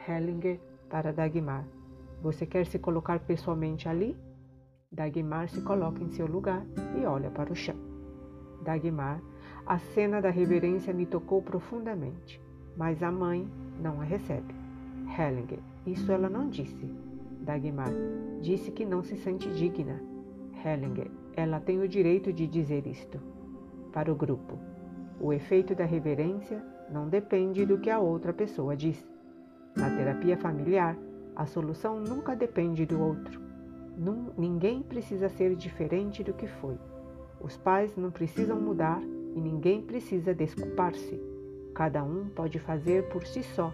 Hellinger para Dagmar. Você quer se colocar pessoalmente ali? Dagmar se coloca em seu lugar e olha para o chão. Dagmar, a cena da reverência me tocou profundamente, mas a mãe não a recebe. Hellinger, isso ela não disse. Dagmar, disse que não se sente digna. Hellinger, ela tem o direito de dizer isto. Para o grupo, o efeito da reverência não depende do que a outra pessoa diz. Na terapia familiar, a solução nunca depende do outro. Ninguém precisa ser diferente do que foi. Os pais não precisam mudar e ninguém precisa desculpar-se. Cada um pode fazer por si só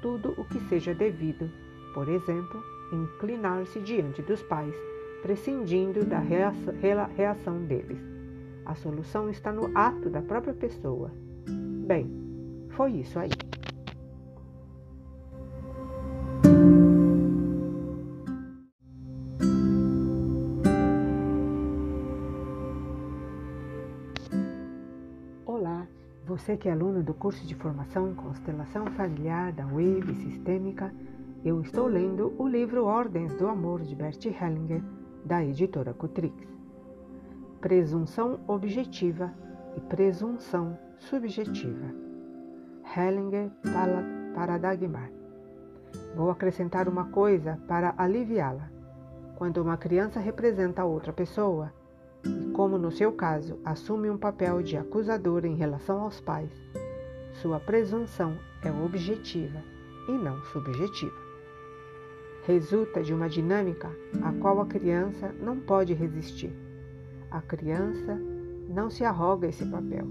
tudo o que seja devido, por exemplo, inclinar-se diante dos pais, prescindindo da reação deles. A solução está no ato da própria pessoa. Bem, foi isso aí. Você que é aluno do curso de formação em constelação familiar da Wave Sistêmica, eu estou lendo o livro Ordens do Amor de Bert Hellinger, da editora Cutrix presunção objetiva e presunção subjetiva. Hellinger Paradigma. Vou acrescentar uma coisa para aliviá-la. Quando uma criança representa outra pessoa, e como no seu caso assume um papel de acusador em relação aos pais, sua presunção é objetiva e não subjetiva. Resulta de uma dinâmica a qual a criança não pode resistir. A criança não se arroga esse papel.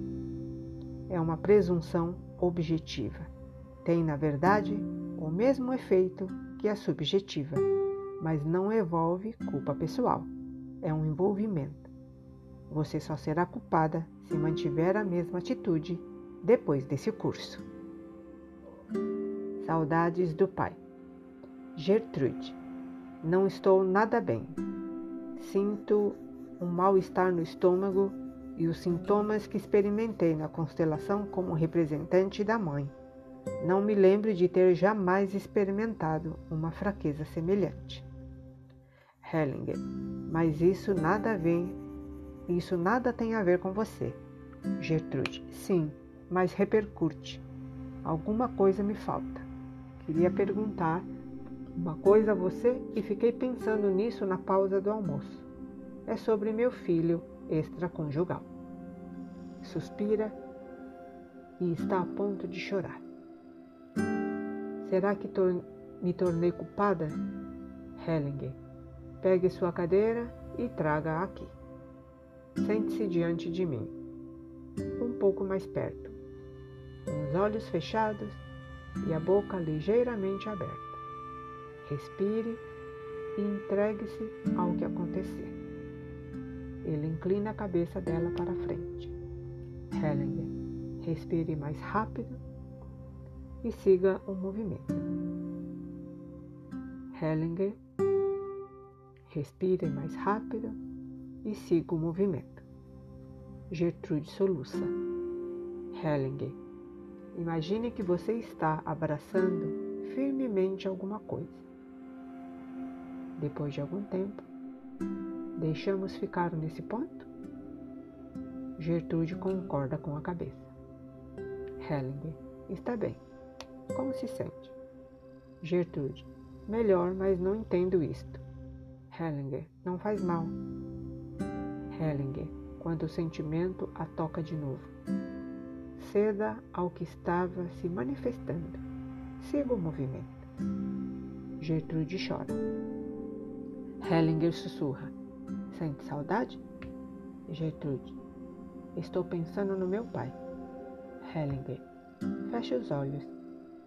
É uma presunção objetiva. Tem, na verdade, o mesmo efeito que a subjetiva, mas não envolve culpa pessoal. É um envolvimento. Você só será culpada se mantiver a mesma atitude depois desse curso. Saudades do pai. Gertrude, não estou nada bem. Sinto um mal-estar no estômago e os sintomas que experimentei na constelação como representante da mãe. Não me lembro de ter jamais experimentado uma fraqueza semelhante. Hellinger, mas isso nada a ver, isso nada tem a ver com você. Gertrude, sim, mas repercute. Alguma coisa me falta. Queria perguntar uma coisa a você e fiquei pensando nisso na pausa do almoço. É sobre meu filho extraconjugal. Suspira e está a ponto de chorar. Será que tor me tornei culpada? Hellinger, pegue sua cadeira e traga aqui. Sente-se diante de mim, um pouco mais perto, com os olhos fechados e a boca ligeiramente aberta. Respire e entregue-se ao que acontecer. Ele inclina a cabeça dela para frente. Hellinger, respire mais rápido e siga o movimento. Hellinger, respire mais rápido e siga o movimento. Gertrude soluça. Hellinger, imagine que você está abraçando firmemente alguma coisa. Depois de algum tempo, deixamos ficar nesse ponto? Gertrude concorda com a cabeça. Hellinger, está bem. Como se sente? Gertrude, melhor, mas não entendo isto. Hellinger, não faz mal. Hellinger, quando o sentimento a toca de novo. Ceda ao que estava se manifestando. Siga o movimento. Gertrude chora. Hellinger sussurra. Sente saudade? Gertrude. Estou pensando no meu pai. Hellinger. Feche os olhos.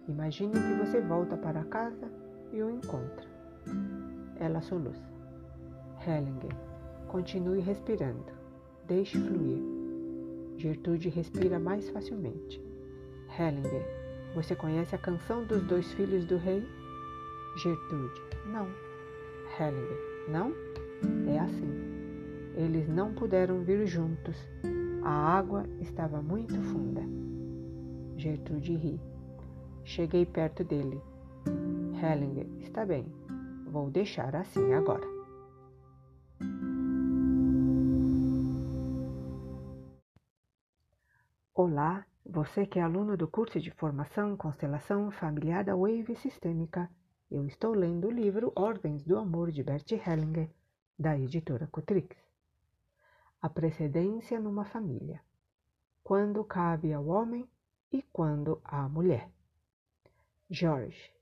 Imagine que você volta para casa e o encontra. Ela soluça. Hellinger. Continue respirando. Deixe fluir. Gertrude respira mais facilmente. Hellinger. Você conhece a canção dos dois filhos do rei? Gertrude. Não. Hellinger. Não? É assim. Eles não puderam vir juntos. A água estava muito funda. Gertrude ri. Cheguei perto dele. Hellinger, está bem. Vou deixar assim agora. Olá, você que é aluno do curso de formação Constelação Familiar da Wave Sistêmica eu estou lendo o livro Ordens do Amor de Bert Hellinger, da editora Cotrix. A precedência numa família. Quando cabe ao homem e quando à mulher. Jorge.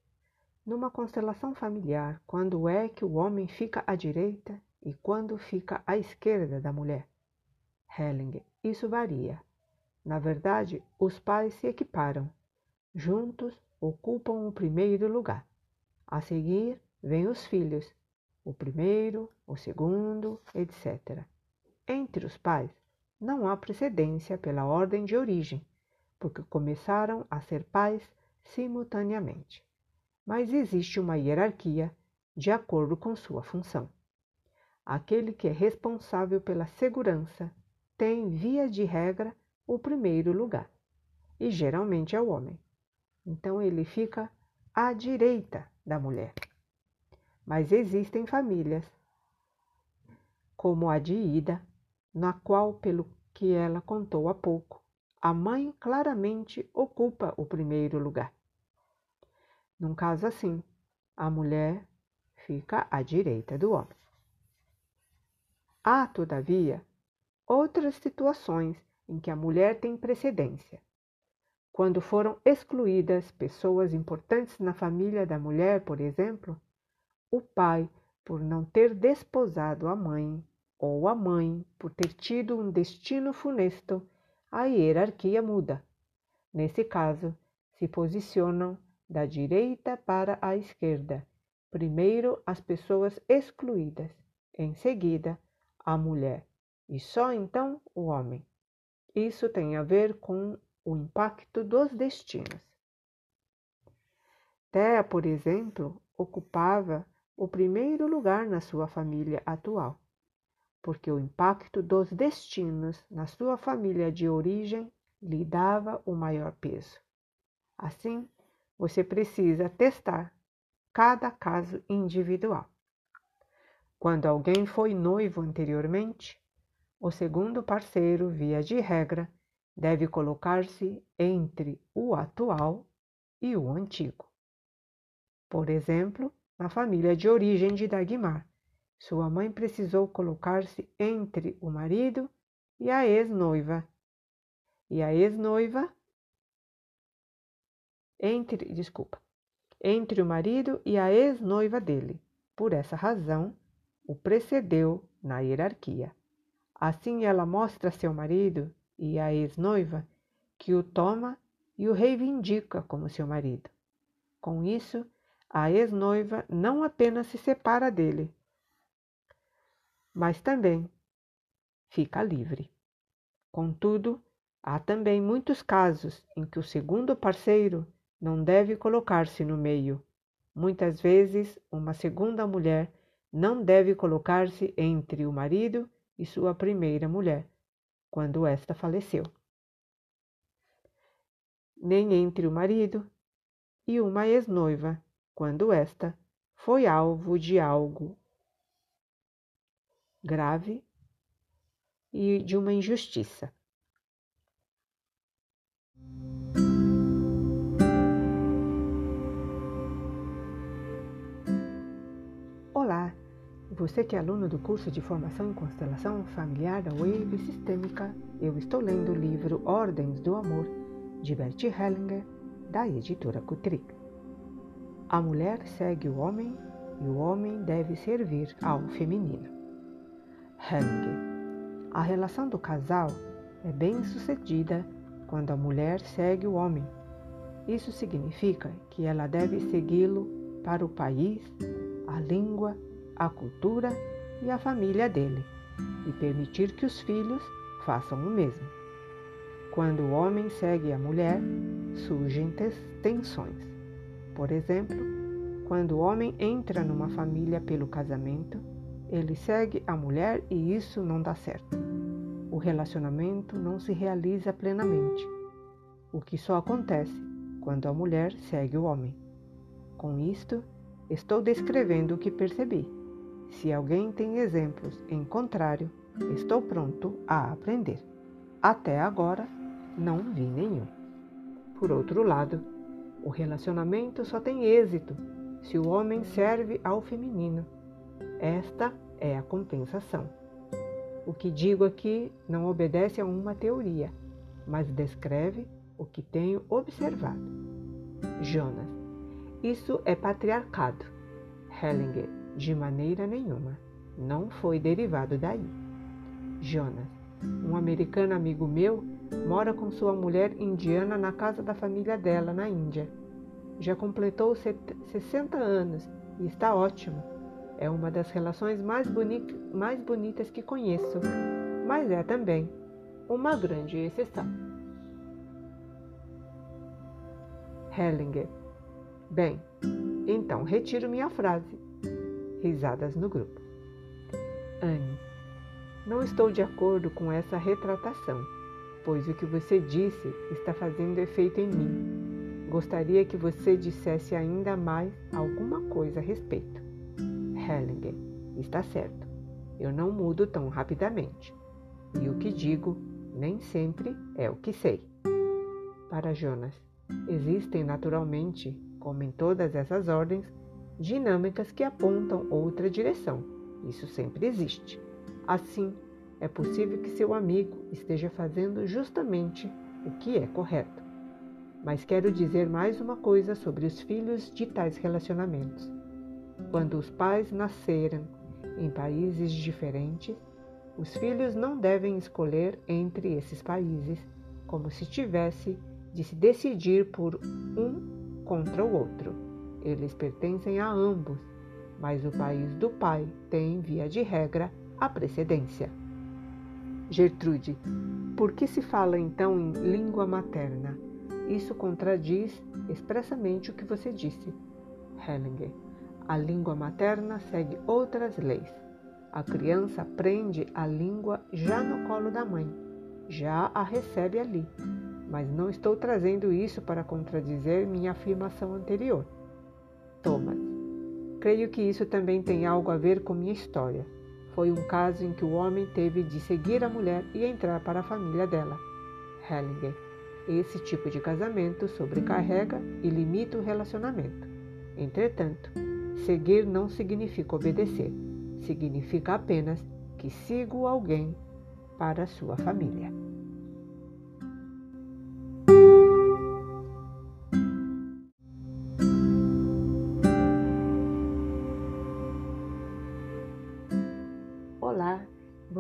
Numa constelação familiar, quando é que o homem fica à direita e quando fica à esquerda da mulher? Hellinger. Isso varia. Na verdade, os pais se equiparam. Juntos ocupam o primeiro lugar. A seguir vêm os filhos, o primeiro, o segundo, etc. Entre os pais, não há precedência pela ordem de origem, porque começaram a ser pais simultaneamente. Mas existe uma hierarquia de acordo com sua função. Aquele que é responsável pela segurança tem, via de regra, o primeiro lugar, e geralmente é o homem. Então ele fica à direita da mulher. Mas existem famílias, como a de Ida, na qual, pelo que ela contou há pouco, a mãe claramente ocupa o primeiro lugar. Num caso assim, a mulher fica à direita do homem. Há, todavia, outras situações em que a mulher tem precedência. Quando foram excluídas pessoas importantes na família da mulher, por exemplo, o pai, por não ter desposado a mãe, ou a mãe, por ter tido um destino funesto, a hierarquia muda. Nesse caso, se posicionam da direita para a esquerda. Primeiro as pessoas excluídas, em seguida a mulher e só então o homem. Isso tem a ver com o impacto dos destinos. Thea, por exemplo, ocupava o primeiro lugar na sua família atual, porque o impacto dos destinos na sua família de origem lhe dava o maior peso. Assim, você precisa testar cada caso individual. Quando alguém foi noivo anteriormente, o segundo parceiro, via de regra, deve colocar-se entre o atual e o antigo. Por exemplo, na família de origem de Dagmar, sua mãe precisou colocar-se entre o marido e a ex-noiva. E a ex-noiva entre, desculpa, entre o marido e a ex-noiva dele. Por essa razão, o precedeu na hierarquia. Assim ela mostra a seu marido e a ex-noiva que o toma e o reivindica como seu marido. Com isso, a ex-noiva não apenas se separa dele, mas também fica livre. Contudo, há também muitos casos em que o segundo parceiro não deve colocar-se no meio. Muitas vezes, uma segunda mulher não deve colocar-se entre o marido e sua primeira mulher, quando esta faleceu, nem entre o marido e uma ex-noiva, quando esta foi alvo de algo grave e de uma injustiça. Você que é aluno do curso de Formação em Constelação Familiar da Wave Sistêmica, eu estou lendo o livro Ordens do Amor, de Bert Hellinger, da editora Kutrik. A mulher segue o homem e o homem deve servir ao feminino. Hellinger. A relação do casal é bem sucedida quando a mulher segue o homem. Isso significa que ela deve segui-lo para o país, a língua, a cultura e a família dele, e permitir que os filhos façam o mesmo. Quando o homem segue a mulher, surgem tensões. Por exemplo, quando o homem entra numa família pelo casamento, ele segue a mulher e isso não dá certo. O relacionamento não se realiza plenamente, o que só acontece quando a mulher segue o homem. Com isto, Estou descrevendo o que percebi. Se alguém tem exemplos em contrário, estou pronto a aprender. Até agora, não vi nenhum. Por outro lado, o relacionamento só tem êxito se o homem serve ao feminino. Esta é a compensação. O que digo aqui não obedece a uma teoria, mas descreve o que tenho observado. Jonas isso é patriarcado. Hellinger, de maneira nenhuma. Não foi derivado daí. Jonas, um americano amigo meu, mora com sua mulher indiana na casa da família dela, na Índia. Já completou 60 anos e está ótimo. É uma das relações mais, boni mais bonitas que conheço, mas é também uma grande exceção. Hellinger Bem, então retiro minha frase. Risadas no grupo. Anne, não estou de acordo com essa retratação, pois o que você disse está fazendo efeito em mim. Gostaria que você dissesse ainda mais alguma coisa a respeito. Hellinger, está certo. Eu não mudo tão rapidamente. E o que digo nem sempre é o que sei. Para Jonas, existem naturalmente como em todas essas ordens, dinâmicas que apontam outra direção. Isso sempre existe. Assim, é possível que seu amigo esteja fazendo justamente o que é correto. Mas quero dizer mais uma coisa sobre os filhos de tais relacionamentos. Quando os pais nasceram em países diferentes, os filhos não devem escolher entre esses países, como se tivesse de se decidir por um contra o outro. Eles pertencem a ambos, mas o país do pai tem, via de regra, a precedência. Gertrude, por que se fala então em língua materna? Isso contradiz expressamente o que você disse. Hellinger, a língua materna segue outras leis. A criança aprende a língua já no colo da mãe, já a recebe ali. Mas não estou trazendo isso para contradizer minha afirmação anterior. Thomas, creio que isso também tem algo a ver com minha história. Foi um caso em que o homem teve de seguir a mulher e entrar para a família dela. Hellinger, esse tipo de casamento sobrecarrega e limita o relacionamento. Entretanto, seguir não significa obedecer significa apenas que sigo alguém para sua família.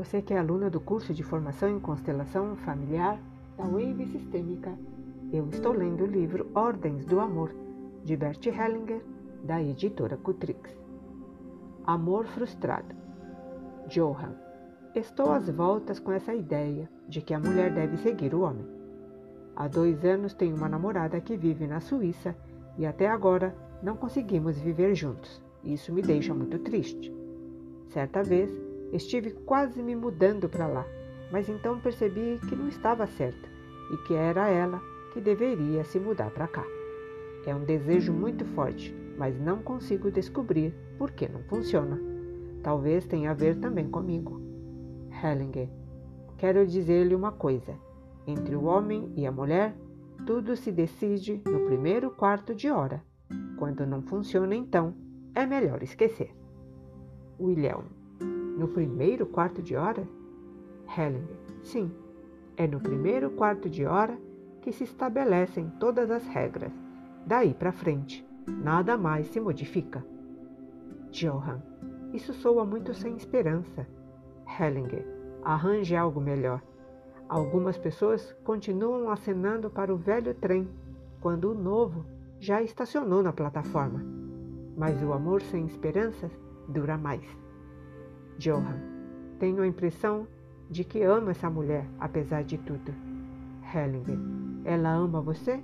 Você que é aluna do curso de formação em constelação familiar da Wave Sistêmica. Eu estou lendo o livro Ordens do Amor, de Bert Hellinger, da editora Cutrix. Amor frustrado. Johan. Estou às voltas com essa ideia de que a mulher deve seguir o homem. Há dois anos tenho uma namorada que vive na Suíça e até agora não conseguimos viver juntos. Isso me deixa muito triste. Certa vez estive quase me mudando para lá, mas então percebi que não estava certa e que era ela que deveria se mudar para cá. É um desejo muito forte, mas não consigo descobrir por que não funciona. Talvez tenha a ver também comigo. Hellinger, quero dizer-lhe uma coisa: entre o homem e a mulher, tudo se decide no primeiro quarto de hora. Quando não funciona, então, é melhor esquecer. William, no primeiro quarto de hora? Hellinger, sim, é no primeiro quarto de hora que se estabelecem todas as regras Daí para frente, nada mais se modifica. Johan, isso soa muito sem esperança. Hellinger, arranje algo melhor. Algumas pessoas continuam acenando para o velho trem, quando o novo já estacionou na plataforma. Mas o amor sem esperanças dura mais. Johan, tenho a impressão de que amo essa mulher, apesar de tudo. Hellinger, ela ama você?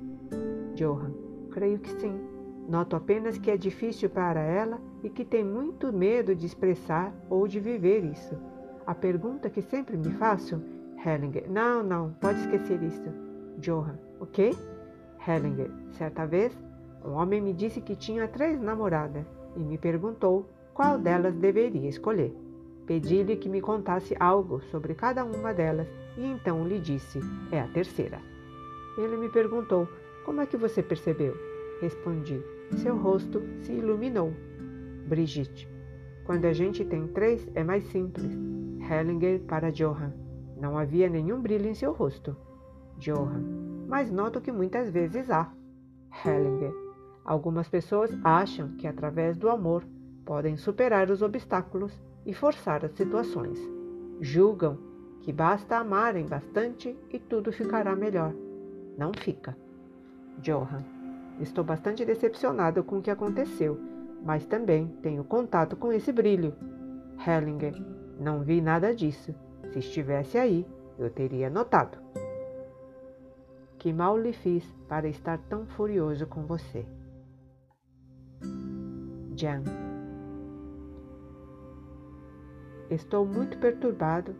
Johan, Creio que sim. Noto apenas que é difícil para ela e que tem muito medo de expressar ou de viver isso. A pergunta que sempre me faço, Hellinger, não, não, pode esquecer isso. Johan, o quê? Hellinger, certa vez, um homem me disse que tinha três namoradas e me perguntou qual delas deveria escolher. Pedi-lhe que me contasse algo sobre cada uma delas e então lhe disse: é a terceira. Ele me perguntou como é que você percebeu? Respondi. Seu rosto se iluminou. Brigitte. Quando a gente tem três, é mais simples. Hellinger para Johan. Não havia nenhum brilho em seu rosto. Johan. Mas noto que muitas vezes há. Hellinger. Algumas pessoas acham que através do amor podem superar os obstáculos e forçar as situações. Julgam que basta amarem bastante e tudo ficará melhor. Não fica. Johan. Estou bastante decepcionado com o que aconteceu, mas também tenho contato com esse brilho. Hellinger. Não vi nada disso. Se estivesse aí, eu teria notado. Que mal lhe fiz para estar tão furioso com você? Jan. Estou muito perturbado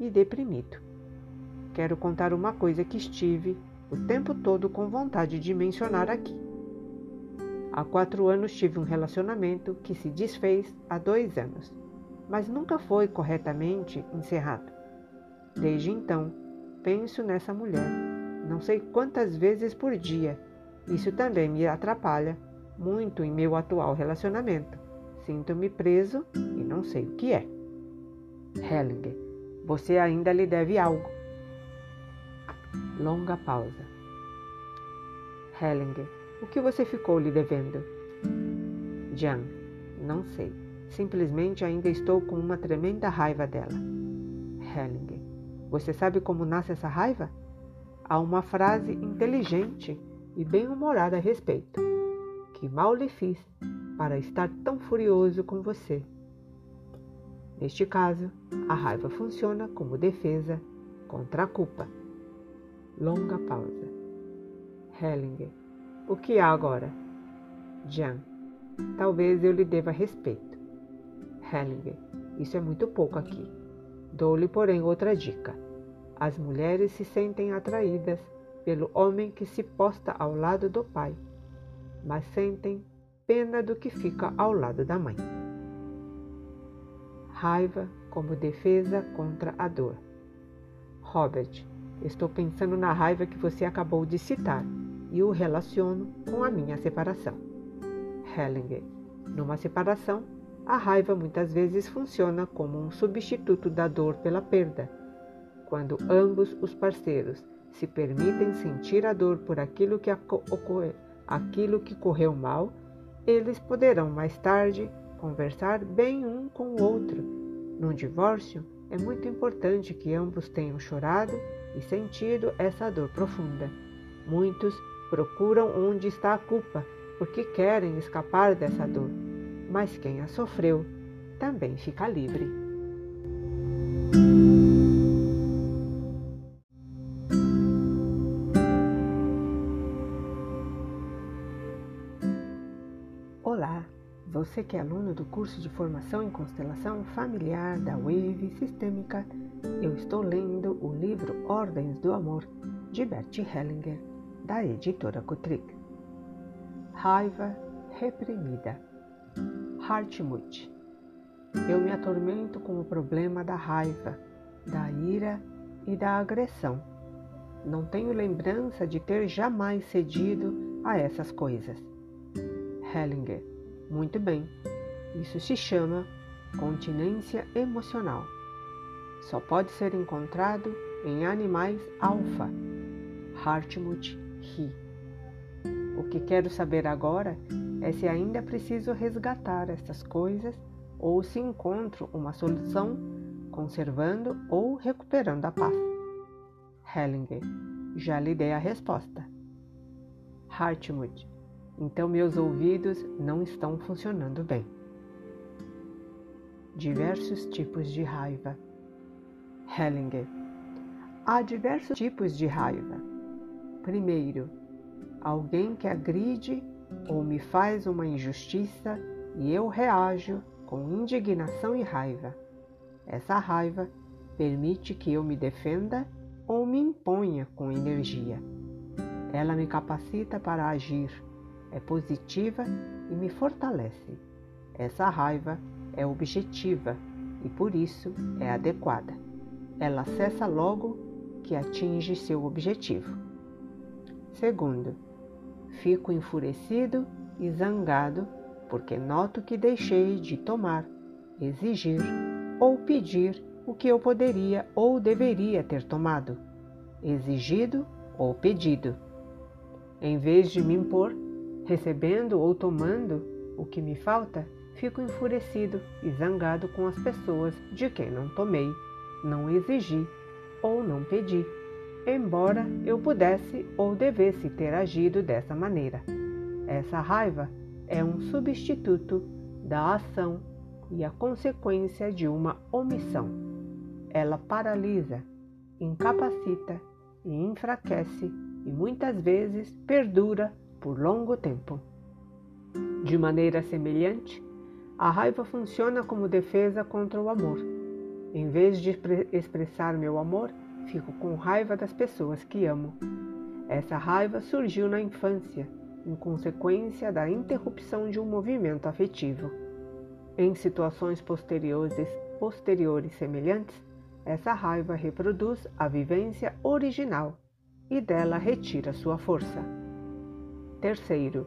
e deprimido. Quero contar uma coisa que estive o tempo todo com vontade de mencionar aqui. Há quatro anos tive um relacionamento que se desfez há dois anos, mas nunca foi corretamente encerrado. Desde então, penso nessa mulher, não sei quantas vezes por dia. Isso também me atrapalha muito em meu atual relacionamento. Sinto-me preso e não sei o que é. Hellinger, você ainda lhe deve algo. Longa pausa. Hellinger, o que você ficou lhe devendo? Jan, não sei. Simplesmente ainda estou com uma tremenda raiva dela. Hellinger, você sabe como nasce essa raiva? Há uma frase inteligente e bem-humorada a respeito. Que mal lhe fiz para estar tão furioso com você. Neste caso, a raiva funciona como defesa contra a culpa. Longa pausa. Hellinger. O que há agora? Jan. Talvez eu lhe deva respeito. Hellinger. Isso é muito pouco aqui. Dou-lhe, porém, outra dica. As mulheres se sentem atraídas pelo homem que se posta ao lado do pai, mas sentem pena do que fica ao lado da mãe. Raiva como defesa contra a dor. Robert, estou pensando na raiva que você acabou de citar e o relaciono com a minha separação. Hellinger. Numa separação, a raiva muitas vezes funciona como um substituto da dor pela perda. Quando ambos os parceiros se permitem sentir a dor por aquilo que, aquilo que correu mal, eles poderão mais tarde conversar bem um com o outro. Num divórcio, é muito importante que ambos tenham chorado e sentido essa dor profunda. Muitos procuram onde está a culpa porque querem escapar dessa dor, mas quem a sofreu também fica livre. Você que é aluno do curso de formação em constelação familiar da Wave Sistêmica, eu estou lendo o livro Ordens do Amor de Bert Hellinger, da editora Kutrick. Raiva reprimida. Hartmut. Eu me atormento com o problema da raiva, da ira e da agressão. Não tenho lembrança de ter jamais cedido a essas coisas. Hellinger. Muito bem. Isso se chama continência emocional. Só pode ser encontrado em animais alfa. Hartmut ri. O que quero saber agora é se ainda preciso resgatar estas coisas ou se encontro uma solução conservando ou recuperando a paz. Hellinger, já lhe dei a resposta. Hartmut, então meus ouvidos não estão funcionando bem. Diversos tipos de raiva. Hellinger. Há diversos tipos de raiva. Primeiro, alguém que agride ou me faz uma injustiça e eu reajo com indignação e raiva. Essa raiva permite que eu me defenda ou me imponha com energia. Ela me capacita para agir é positiva e me fortalece. Essa raiva é objetiva e por isso é adequada. Ela cessa logo que atinge seu objetivo. Segundo, fico enfurecido e zangado porque noto que deixei de tomar, exigir ou pedir o que eu poderia ou deveria ter tomado, exigido ou pedido. Em vez de me impor, Recebendo ou tomando o que me falta, fico enfurecido e zangado com as pessoas de quem não tomei, não exigi ou não pedi, embora eu pudesse ou devesse ter agido dessa maneira. Essa raiva é um substituto da ação e a consequência de uma omissão. Ela paralisa, incapacita e enfraquece e muitas vezes perdura por longo tempo. De maneira semelhante, a raiva funciona como defesa contra o amor. Em vez de expressar meu amor, fico com raiva das pessoas que amo. Essa raiva surgiu na infância, em consequência da interrupção de um movimento afetivo. Em situações posteriores, posteriores semelhantes, essa raiva reproduz a vivência original e dela retira sua força. Terceiro,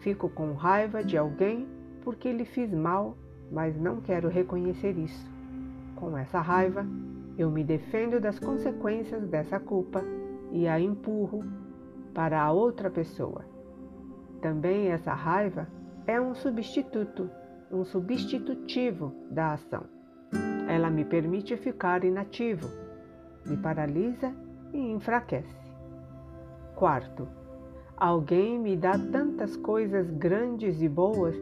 fico com raiva de alguém porque lhe fiz mal, mas não quero reconhecer isso. Com essa raiva, eu me defendo das consequências dessa culpa e a empurro para a outra pessoa. Também essa raiva é um substituto, um substitutivo da ação. Ela me permite ficar inativo, me paralisa e enfraquece. Quarto, alguém me dá tantas coisas grandes e boas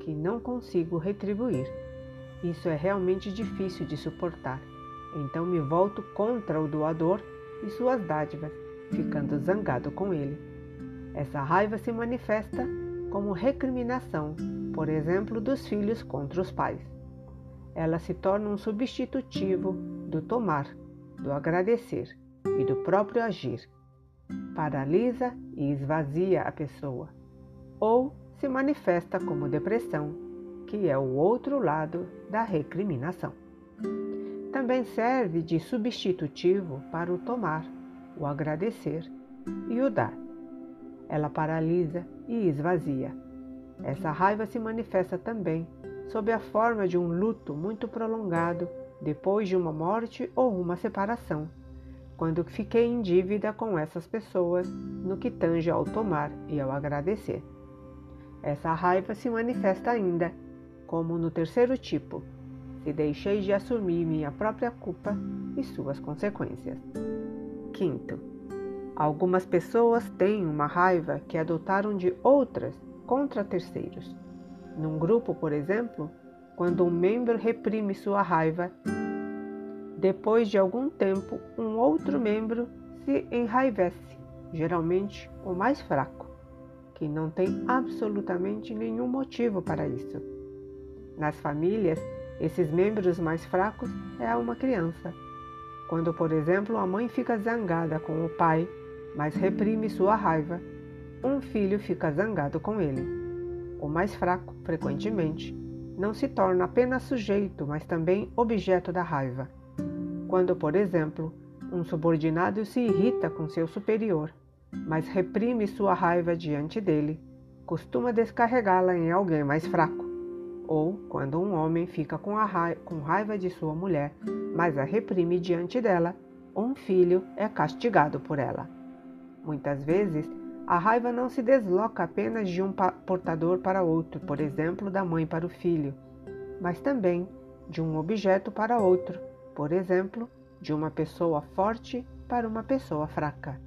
que não consigo retribuir. Isso é realmente difícil de suportar. Então me volto contra o doador e suas dádivas, ficando zangado com ele. Essa raiva se manifesta como recriminação, por exemplo, dos filhos contra os pais. Ela se torna um substitutivo do tomar, do agradecer e do próprio agir. Paralisa e esvazia a pessoa. Ou se manifesta como depressão, que é o outro lado da recriminação. Também serve de substitutivo para o tomar, o agradecer e o dar. Ela paralisa e esvazia. Essa raiva se manifesta também sob a forma de um luto muito prolongado depois de uma morte ou uma separação, quando fiquei em dívida com essas pessoas no que tange ao tomar e ao agradecer. Essa raiva se manifesta ainda, como no terceiro tipo, se deixei de assumir minha própria culpa e suas consequências. Quinto, algumas pessoas têm uma raiva que adotaram de outras contra terceiros. Num grupo, por exemplo, quando um membro reprime sua raiva, depois de algum tempo, um outro membro se enraivece, geralmente o mais fraco que não tem absolutamente nenhum motivo para isso. Nas famílias, esses membros mais fracos é uma criança. Quando, por exemplo, a mãe fica zangada com o pai, mas reprime sua raiva, um filho fica zangado com ele. O mais fraco, frequentemente, não se torna apenas sujeito, mas também objeto da raiva. Quando, por exemplo, um subordinado se irrita com seu superior, mas reprime sua raiva diante dele, costuma descarregá-la em alguém mais fraco. Ou quando um homem fica com, raiva, com raiva de sua mulher, mas a reprime diante dela, um filho é castigado por ela. Muitas vezes, a raiva não se desloca apenas de um portador para outro, por exemplo, da mãe para o filho, mas também de um objeto para outro, por exemplo, de uma pessoa forte para uma pessoa fraca.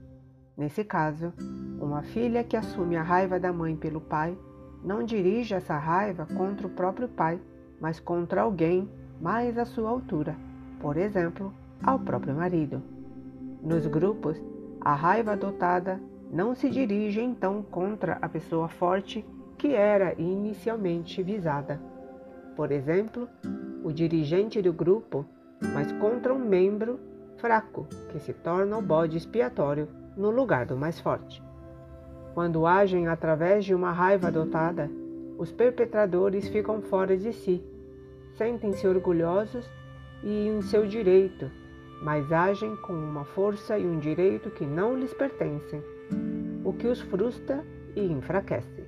Nesse caso, uma filha que assume a raiva da mãe pelo pai não dirige essa raiva contra o próprio pai, mas contra alguém mais à sua altura, por exemplo, ao próprio marido. Nos grupos, a raiva adotada não se dirige então contra a pessoa forte que era inicialmente visada. Por exemplo, o dirigente do grupo, mas contra um membro fraco que se torna o bode expiatório no lugar do mais forte. Quando agem através de uma raiva adotada, os perpetradores ficam fora de si, sentem-se orgulhosos e em seu direito, mas agem com uma força e um direito que não lhes pertencem, o que os frustra e enfraquece.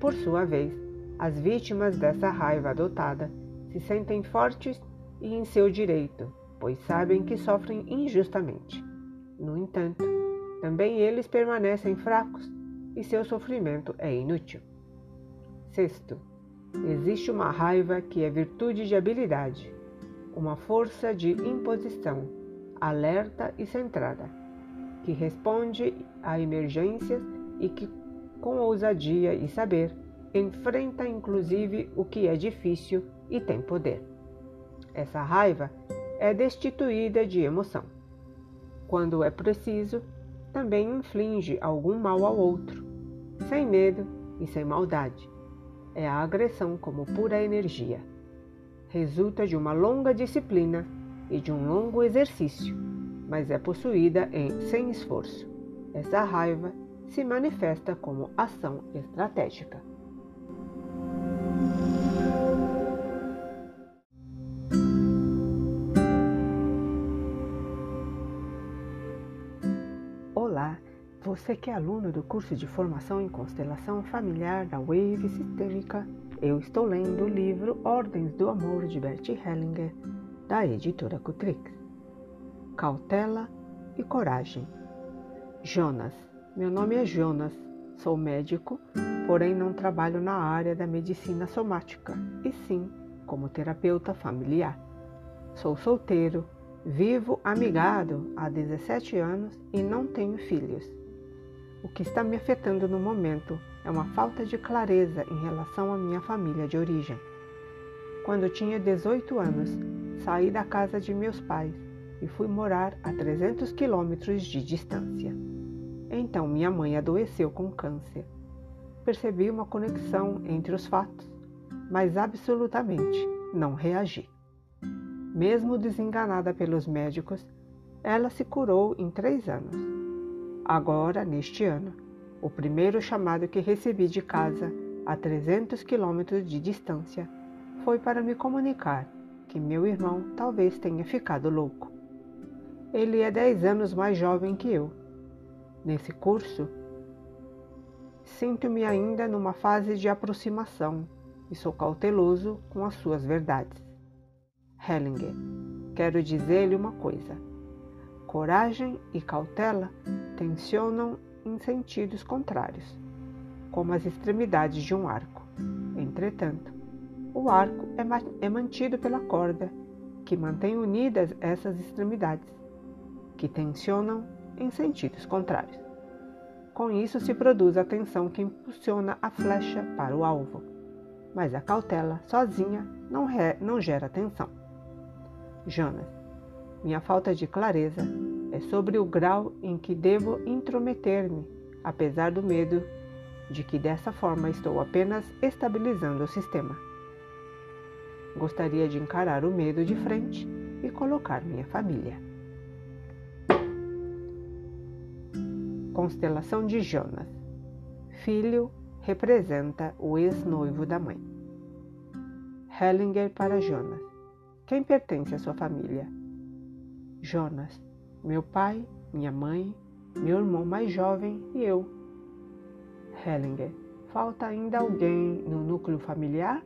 Por sua vez, as vítimas dessa raiva adotada se sentem fortes e em seu direito, pois sabem que sofrem injustamente. No entanto, também eles permanecem fracos e seu sofrimento é inútil. Sexto, existe uma raiva que é virtude de habilidade, uma força de imposição, alerta e centrada, que responde a emergências e que, com ousadia e saber, enfrenta inclusive o que é difícil e tem poder. Essa raiva é destituída de emoção. Quando é preciso, também inflige algum mal ao outro, sem medo e sem maldade. É a agressão como pura energia. Resulta de uma longa disciplina e de um longo exercício, mas é possuída em sem esforço. Essa raiva se manifesta como ação estratégica. Você que é aluno do curso de formação em constelação familiar da Wave Sistêmica, eu estou lendo o livro Ordens do Amor de Bert Hellinger, da editora Cutrix. Cautela e coragem. Jonas, Meu nome é Jonas, sou médico, porém não trabalho na área da medicina somática, e sim como terapeuta familiar. Sou solteiro, vivo amigado há 17 anos e não tenho filhos. O que está me afetando no momento é uma falta de clareza em relação à minha família de origem. Quando tinha 18 anos, saí da casa de meus pais e fui morar a 300 quilômetros de distância. Então minha mãe adoeceu com câncer. Percebi uma conexão entre os fatos, mas absolutamente não reagi. Mesmo desenganada pelos médicos, ela se curou em três anos. Agora, neste ano, o primeiro chamado que recebi de casa, a 300 quilômetros de distância, foi para me comunicar que meu irmão talvez tenha ficado louco. Ele é 10 anos mais jovem que eu. Nesse curso, sinto-me ainda numa fase de aproximação e sou cauteloso com as suas verdades. Hellinger, quero dizer-lhe uma coisa. Coragem e cautela tensionam em sentidos contrários, como as extremidades de um arco. Entretanto, o arco é, é mantido pela corda que mantém unidas essas extremidades, que tensionam em sentidos contrários. Com isso se produz a tensão que impulsiona a flecha para o alvo, mas a cautela sozinha não, não gera tensão. Jonas, minha falta de clareza é sobre o grau em que devo intrometer-me, apesar do medo de que dessa forma estou apenas estabilizando o sistema. Gostaria de encarar o medo de frente e colocar minha família. Constelação de Jonas. Filho representa o ex-noivo da mãe. Hellinger para Jonas. Quem pertence à sua família? Jonas. Meu pai, minha mãe, meu irmão mais jovem e eu. Hellinger. Falta ainda alguém no núcleo familiar?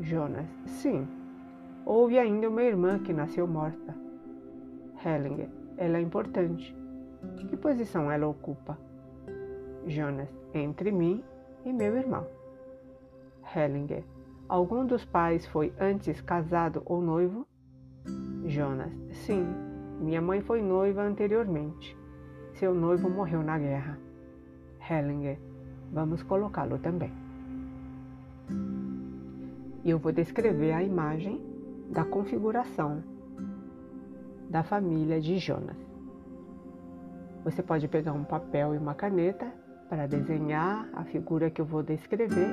Jonas. Sim. Houve ainda uma irmã que nasceu morta. Hellinger. Ela é importante. Que posição ela ocupa? Jonas. Entre mim e meu irmão. Hellinger. Algum dos pais foi antes casado ou noivo? Jonas. Sim. Minha mãe foi noiva anteriormente. Seu noivo morreu na guerra. Hellinger. Vamos colocá-lo também e eu vou descrever a imagem da configuração da família de Jonas. Você pode pegar um papel e uma caneta para desenhar a figura que eu vou descrever,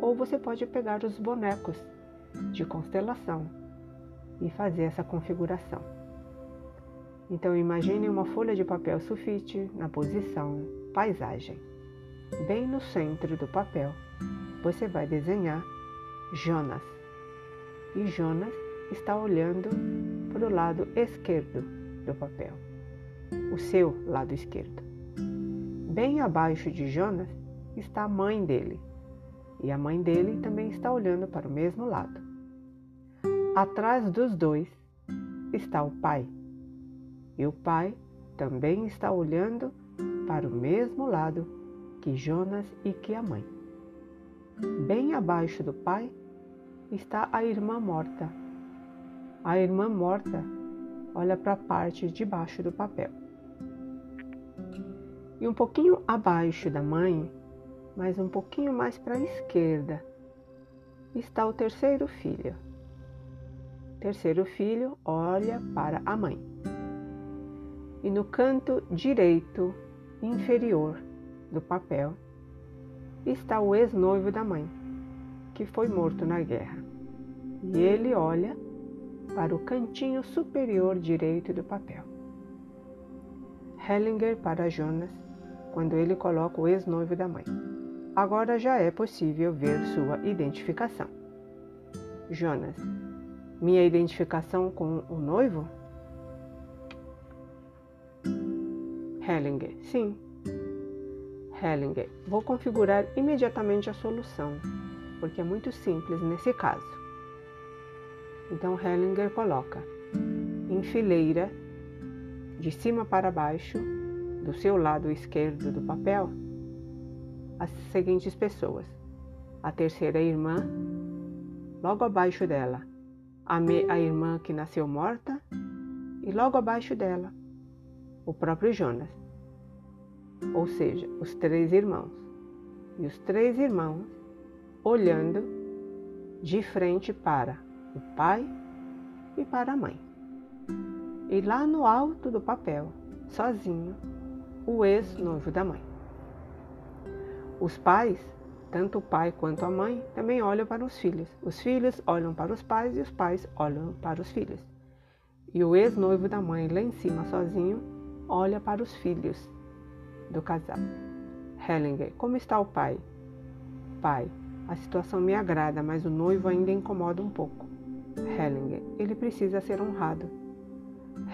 ou você pode pegar os bonecos de constelação e fazer essa configuração. Então imagine uma folha de papel sulfite na posição paisagem. Bem no centro do papel, você vai desenhar Jonas. E Jonas está olhando para o lado esquerdo do papel, o seu lado esquerdo. Bem abaixo de Jonas está a mãe dele, e a mãe dele também está olhando para o mesmo lado. Atrás dos dois está o pai, e o pai também está olhando para o mesmo lado que Jonas e que a mãe. Bem abaixo do pai está a irmã morta. A irmã morta olha para a parte de baixo do papel. E um pouquinho abaixo da mãe, mas um pouquinho mais para a esquerda, está o terceiro filho. Terceiro filho olha para a mãe. E no canto direito inferior do papel está o ex-noivo da mãe que foi morto na guerra. E ele olha para o cantinho superior direito do papel. Hellinger para Jonas, quando ele coloca o ex-noivo da mãe. Agora já é possível ver sua identificação. Jonas, minha identificação com o noivo? Hellinger, sim. Hellinger, vou configurar imediatamente a solução porque é muito simples nesse caso. Então Hellinger coloca em fileira, de cima para baixo, do seu lado esquerdo do papel as seguintes pessoas: a terceira irmã, logo abaixo dela, a, a irmã que nasceu morta, e logo abaixo dela, o próprio Jonas, ou seja, os três irmãos. E os três irmãos olhando de frente para o pai e para a mãe. E lá no alto do papel, sozinho, o ex-noivo da mãe. Os pais, tanto o pai quanto a mãe, também olham para os filhos. Os filhos olham para os pais e os pais olham para os filhos. E o ex-noivo da mãe, lá em cima sozinho, olha para os filhos do casal. Hellinger, como está o pai? Pai, a situação me agrada, mas o noivo ainda incomoda um pouco. Hellinger, ele precisa ser honrado.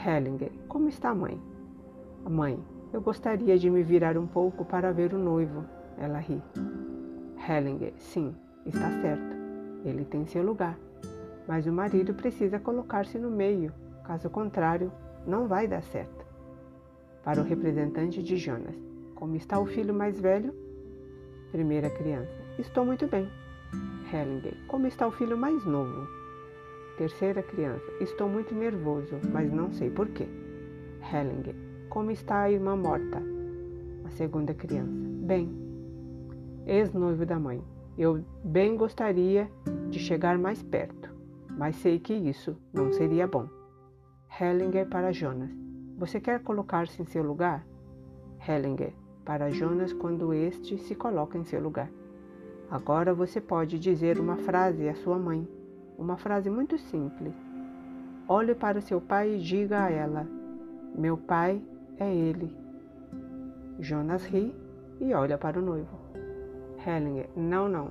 Hellinger, como está a mãe? Mãe, eu gostaria de me virar um pouco para ver o noivo. Ela ri. Hellinger, sim, está certo. Ele tem seu lugar. Mas o marido precisa colocar-se no meio, caso contrário, não vai dar certo. Para o representante de Jonas, como está o filho mais velho? Primeira criança, estou muito bem. Hellinger, como está o filho mais novo? Terceira criança, estou muito nervoso, mas não sei porquê. Hellinger, como está a irmã morta? A segunda criança. Bem. Ex-noivo da mãe. Eu bem gostaria de chegar mais perto, mas sei que isso não seria bom. Hellinger para Jonas. Você quer colocar-se em seu lugar? Hellinger para Jonas quando este se coloca em seu lugar. Agora você pode dizer uma frase à sua mãe, uma frase muito simples. Olhe para seu pai e diga a ela: Meu pai é ele. Jonas ri e olha para o noivo. Hellinger, não, não.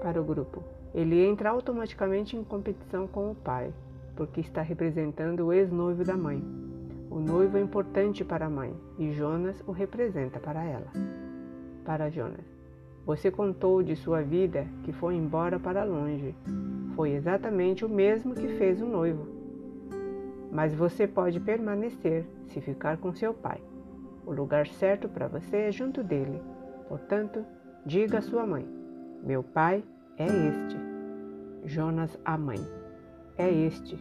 Para o grupo. Ele entra automaticamente em competição com o pai, porque está representando o ex-noivo da mãe. O noivo é importante para a mãe e Jonas o representa para ela. Para Jonas. Você contou de sua vida que foi embora para longe. Foi exatamente o mesmo que fez o noivo mas você pode permanecer se ficar com seu pai. O lugar certo para você é junto dele. Portanto, diga à sua mãe: Meu pai é este. Jonas, a mãe. É este.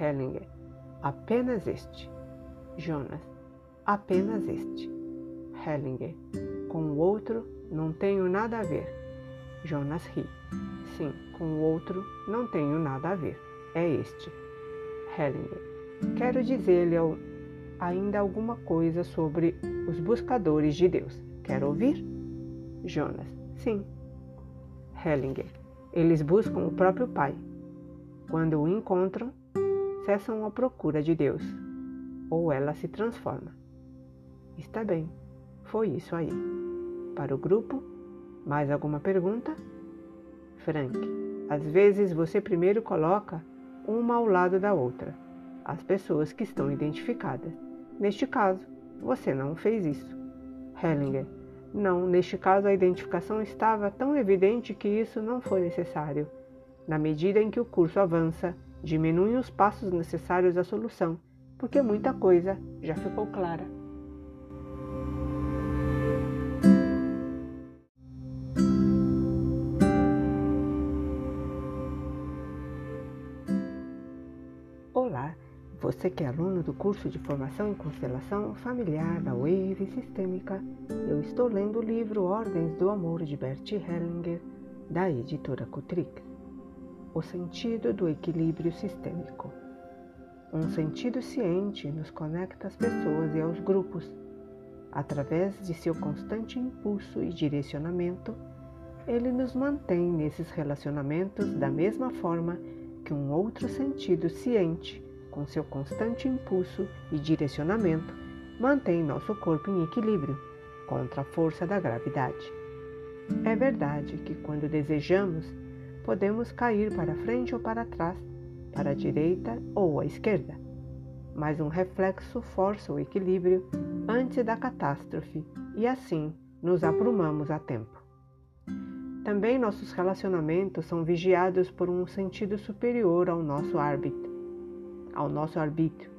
Hellinger. Apenas este. Jonas. Apenas este. Hellinger. Com o outro não tenho nada a ver. Jonas ri. Sim, com o outro não tenho nada a ver. É este. Hellinger. Quero dizer-lhe ainda alguma coisa sobre os buscadores de Deus. Quer ouvir? Jonas. Sim. Hellinger. Eles buscam o próprio Pai. Quando o encontram, cessam a procura de Deus, ou ela se transforma. Está bem, foi isso aí. Para o grupo, mais alguma pergunta? Frank, às vezes você primeiro coloca uma ao lado da outra, as pessoas que estão identificadas. Neste caso, você não fez isso. Hellinger. Não, neste caso a identificação estava tão evidente que isso não foi necessário. Na medida em que o curso avança, diminuem os passos necessários à solução, porque muita coisa já ficou clara. Você que é aluno do curso de formação em constelação familiar da Wave Sistêmica, eu estou lendo o livro Ordens do Amor de Bert Hellinger, da editora Kutrick. O sentido do equilíbrio sistêmico. Um sentido ciente nos conecta às pessoas e aos grupos. Através de seu constante impulso e direcionamento, ele nos mantém nesses relacionamentos da mesma forma que um outro sentido ciente com seu constante impulso e direcionamento, mantém nosso corpo em equilíbrio contra a força da gravidade. É verdade que quando desejamos, podemos cair para frente ou para trás, para a direita ou à esquerda, mas um reflexo força o equilíbrio antes da catástrofe e assim nos aprumamos a tempo. Também nossos relacionamentos são vigiados por um sentido superior ao nosso árbitro ao nosso arbítrio.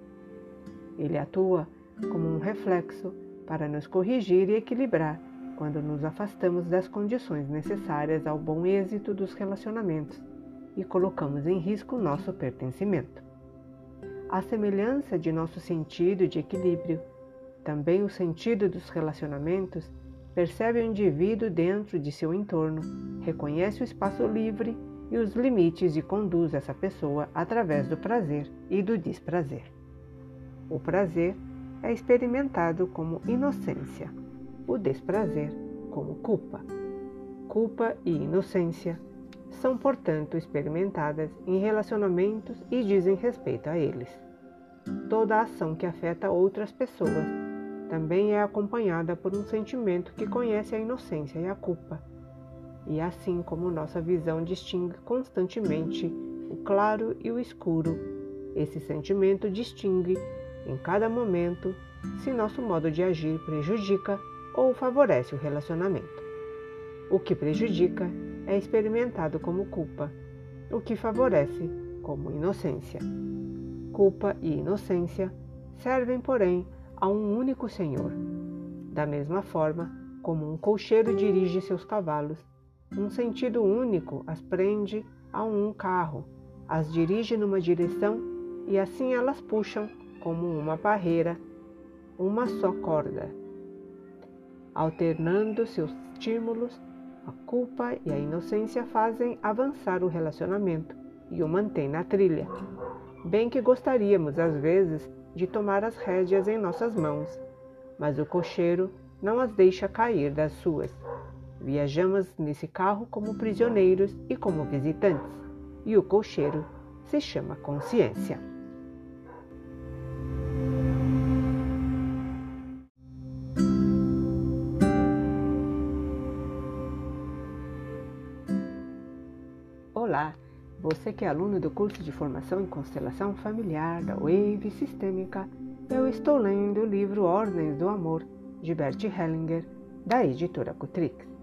Ele atua como um reflexo para nos corrigir e equilibrar quando nos afastamos das condições necessárias ao bom êxito dos relacionamentos e colocamos em risco nosso pertencimento. A semelhança de nosso sentido de equilíbrio, também o sentido dos relacionamentos percebe o indivíduo dentro de seu entorno, reconhece o espaço livre e os limites e conduz essa pessoa através do prazer e do desprazer. O prazer é experimentado como inocência, o desprazer como culpa. Culpa e inocência são, portanto, experimentadas em relacionamentos e dizem respeito a eles. Toda ação que afeta outras pessoas também é acompanhada por um sentimento que conhece a inocência e a culpa. E assim como nossa visão distingue constantemente o claro e o escuro, esse sentimento distingue em cada momento se nosso modo de agir prejudica ou favorece o relacionamento. O que prejudica é experimentado como culpa, o que favorece como inocência. Culpa e inocência servem, porém, a um único Senhor. Da mesma forma como um cocheiro dirige seus cavalos, um sentido único as prende a um carro, as dirige numa direção e assim elas puxam, como uma barreira, uma só corda. Alternando seus estímulos, a culpa e a inocência fazem avançar o relacionamento e o mantém na trilha. Bem que gostaríamos, às vezes, de tomar as rédeas em nossas mãos, mas o cocheiro não as deixa cair das suas. Viajamos nesse carro como prisioneiros e como visitantes, e o cocheiro se chama consciência. Olá! Você que é aluno do curso de formação em constelação familiar da Wave Sistêmica, eu estou lendo o livro Ordens do Amor, de Bert Hellinger, da editora Cutrix.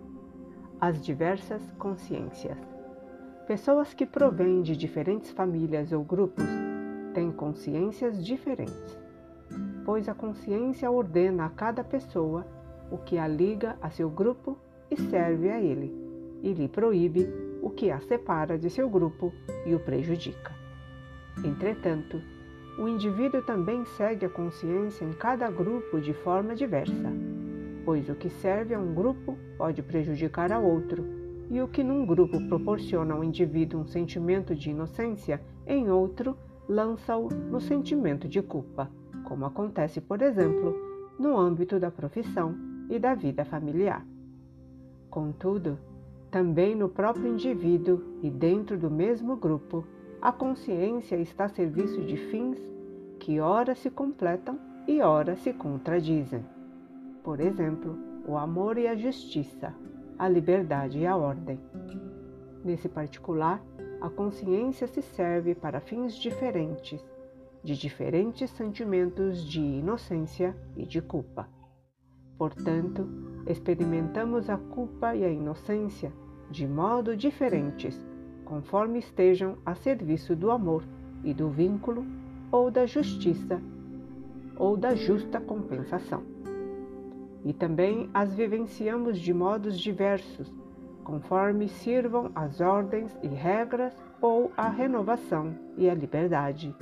As diversas consciências. Pessoas que provêm de diferentes famílias ou grupos têm consciências diferentes, pois a consciência ordena a cada pessoa o que a liga a seu grupo e serve a ele, e lhe proíbe o que a separa de seu grupo e o prejudica. Entretanto, o indivíduo também segue a consciência em cada grupo de forma diversa, pois o que serve a um grupo pode prejudicar a outro, e o que num grupo proporciona ao indivíduo um sentimento de inocência, em outro lança-o no sentimento de culpa, como acontece, por exemplo, no âmbito da profissão e da vida familiar. Contudo, também no próprio indivíduo e dentro do mesmo grupo, a consciência está a serviço de fins que ora se completam e ora se contradizem. Por exemplo, o amor e a justiça, a liberdade e a ordem. Nesse particular, a consciência se serve para fins diferentes, de diferentes sentimentos de inocência e de culpa. Portanto, experimentamos a culpa e a inocência de modo diferentes, conforme estejam a serviço do amor e do vínculo, ou da justiça, ou da justa compensação. E também as vivenciamos de modos diversos, conforme sirvam as ordens e regras ou a renovação e a liberdade.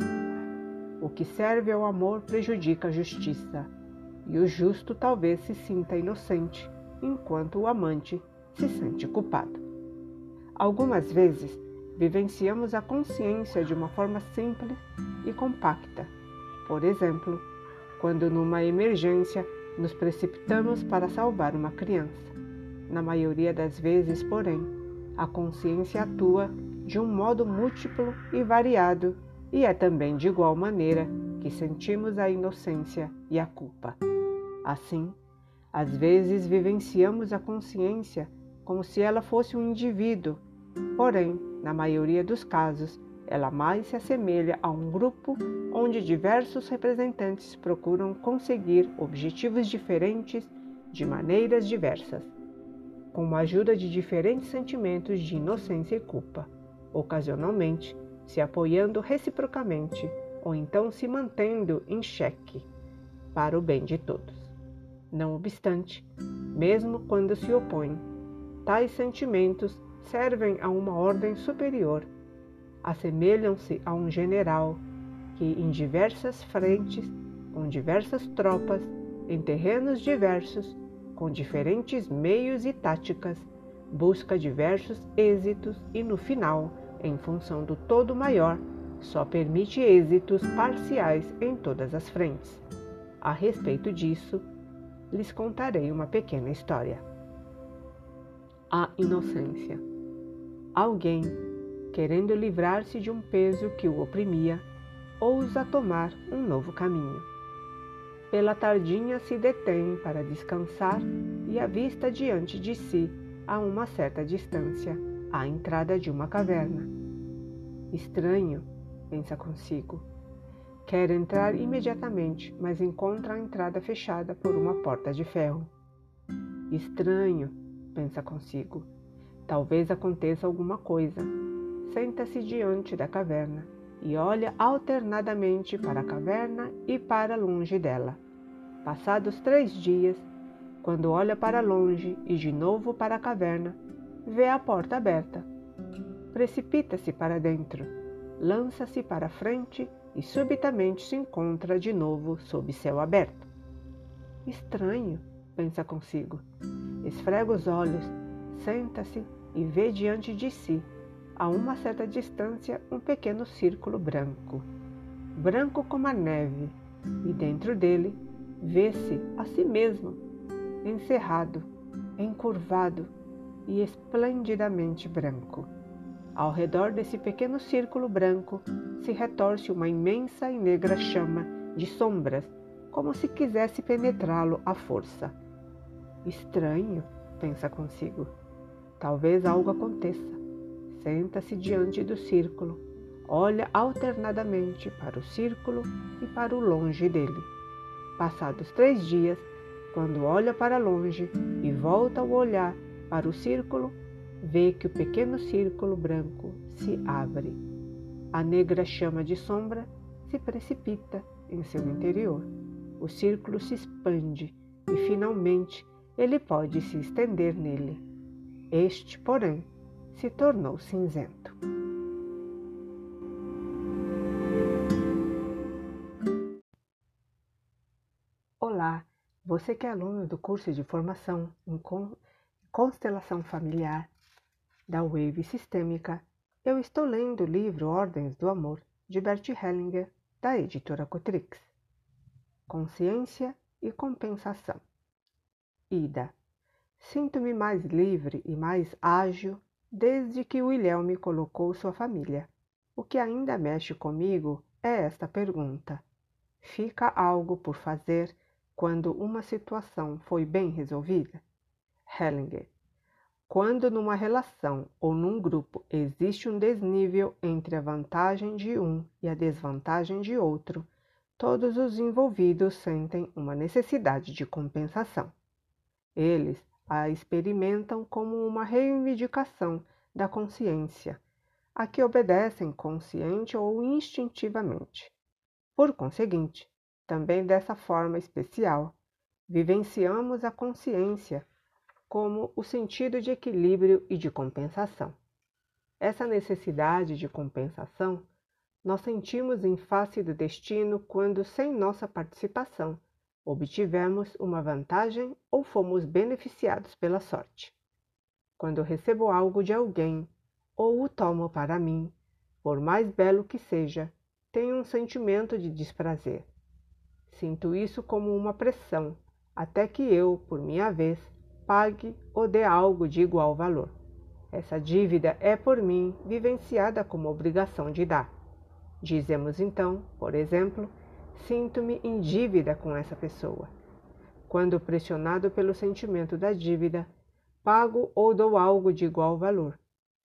O que serve ao amor prejudica a justiça, e o justo talvez se sinta inocente, enquanto o amante se sente culpado. Algumas vezes vivenciamos a consciência de uma forma simples e compacta. Por exemplo, quando numa emergência nos precipitamos para salvar uma criança. Na maioria das vezes, porém, a consciência atua de um modo múltiplo e variado, e é também de igual maneira que sentimos a inocência e a culpa. Assim, às vezes vivenciamos a consciência como se ela fosse um indivíduo, porém, na maioria dos casos, ela mais se assemelha a um grupo onde diversos representantes procuram conseguir objetivos diferentes de maneiras diversas, com a ajuda de diferentes sentimentos de inocência e culpa, ocasionalmente se apoiando reciprocamente ou então se mantendo em xeque. para o bem de todos. Não obstante, mesmo quando se opõem, tais sentimentos servem a uma ordem superior, assemelham-se a um general que, em diversas frentes, com diversas tropas, em terrenos diversos, com diferentes meios e táticas, busca diversos êxitos e, no final, em função do todo maior, só permite êxitos parciais em todas as frentes. A respeito disso, lhes contarei uma pequena história. A inocência. Alguém, querendo livrar-se de um peso que o oprimia, ousa tomar um novo caminho. Pela tardinha se detém para descansar e avista diante de si, a uma certa distância, a entrada de uma caverna. Estranho, pensa consigo. Quer entrar imediatamente, mas encontra a entrada fechada por uma porta de ferro. Estranho, pensa consigo. Talvez aconteça alguma coisa. Senta-se diante da caverna e olha alternadamente para a caverna e para longe dela. Passados três dias, quando olha para longe e de novo para a caverna, vê a porta aberta. Precipita-se para dentro, lança-se para frente e subitamente se encontra de novo sob céu aberto. Estranho, pensa consigo. Esfrega os olhos, senta-se e vê diante de si, a uma certa distância, um pequeno círculo branco, branco como a neve, e dentro dele vê-se a si mesmo, encerrado, encurvado e esplendidamente branco. Ao redor desse pequeno círculo branco se retorce uma imensa e negra chama de sombras, como se quisesse penetrá-lo à força. Estranho, pensa consigo. Talvez algo aconteça. Senta-se diante do círculo, olha alternadamente para o círculo e para o longe dele. Passados três dias, quando olha para longe e volta o olhar para o círculo, vê que o pequeno círculo branco se abre. A negra chama de sombra se precipita em seu interior. O círculo se expande e finalmente ele pode se estender nele. Este, porém, se tornou cinzento. Olá, você que é aluno do curso de formação em constelação familiar da Wave Sistêmica, eu estou lendo o livro Ordens do Amor de Bert Hellinger, da editora Cotrix. Consciência e compensação. Ida. Sinto-me mais livre e mais ágil desde que William me colocou sua família. O que ainda mexe comigo é esta pergunta: fica algo por fazer quando uma situação foi bem resolvida? Hellinger. Quando numa relação ou num grupo existe um desnível entre a vantagem de um e a desvantagem de outro, todos os envolvidos sentem uma necessidade de compensação. Eles a experimentam como uma reivindicação da consciência, a que obedecem consciente ou instintivamente. Por conseguinte, também dessa forma especial, vivenciamos a consciência como o sentido de equilíbrio e de compensação. Essa necessidade de compensação nós sentimos em face do destino quando, sem nossa participação, obtivemos uma vantagem ou fomos beneficiados pela sorte. Quando recebo algo de alguém ou o tomo para mim, por mais belo que seja, tenho um sentimento de desprazer. Sinto isso como uma pressão, até que eu, por minha vez, pague ou dê algo de igual valor. Essa dívida é por mim vivenciada como obrigação de dar. Dizemos então, por exemplo, sinto-me em dívida com essa pessoa. Quando pressionado pelo sentimento da dívida, pago ou dou algo de igual valor.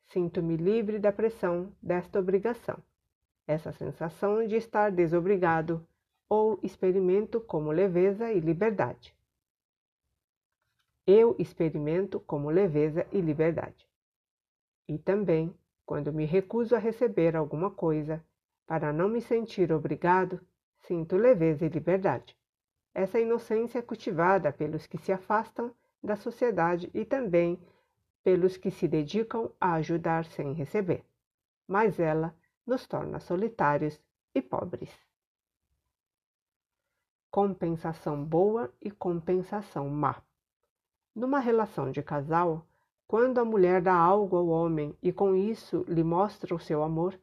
Sinto-me livre da pressão desta obrigação. Essa sensação de estar desobrigado ou experimento como leveza e liberdade. Eu experimento como leveza e liberdade. E também, quando me recuso a receber alguma coisa, para não me sentir obrigado, sinto leveza e liberdade. Essa inocência é cultivada pelos que se afastam da sociedade e também pelos que se dedicam a ajudar sem receber. Mas ela nos torna solitários e pobres. Compensação boa e compensação má. Numa relação de casal, quando a mulher dá algo ao homem e com isso lhe mostra o seu amor,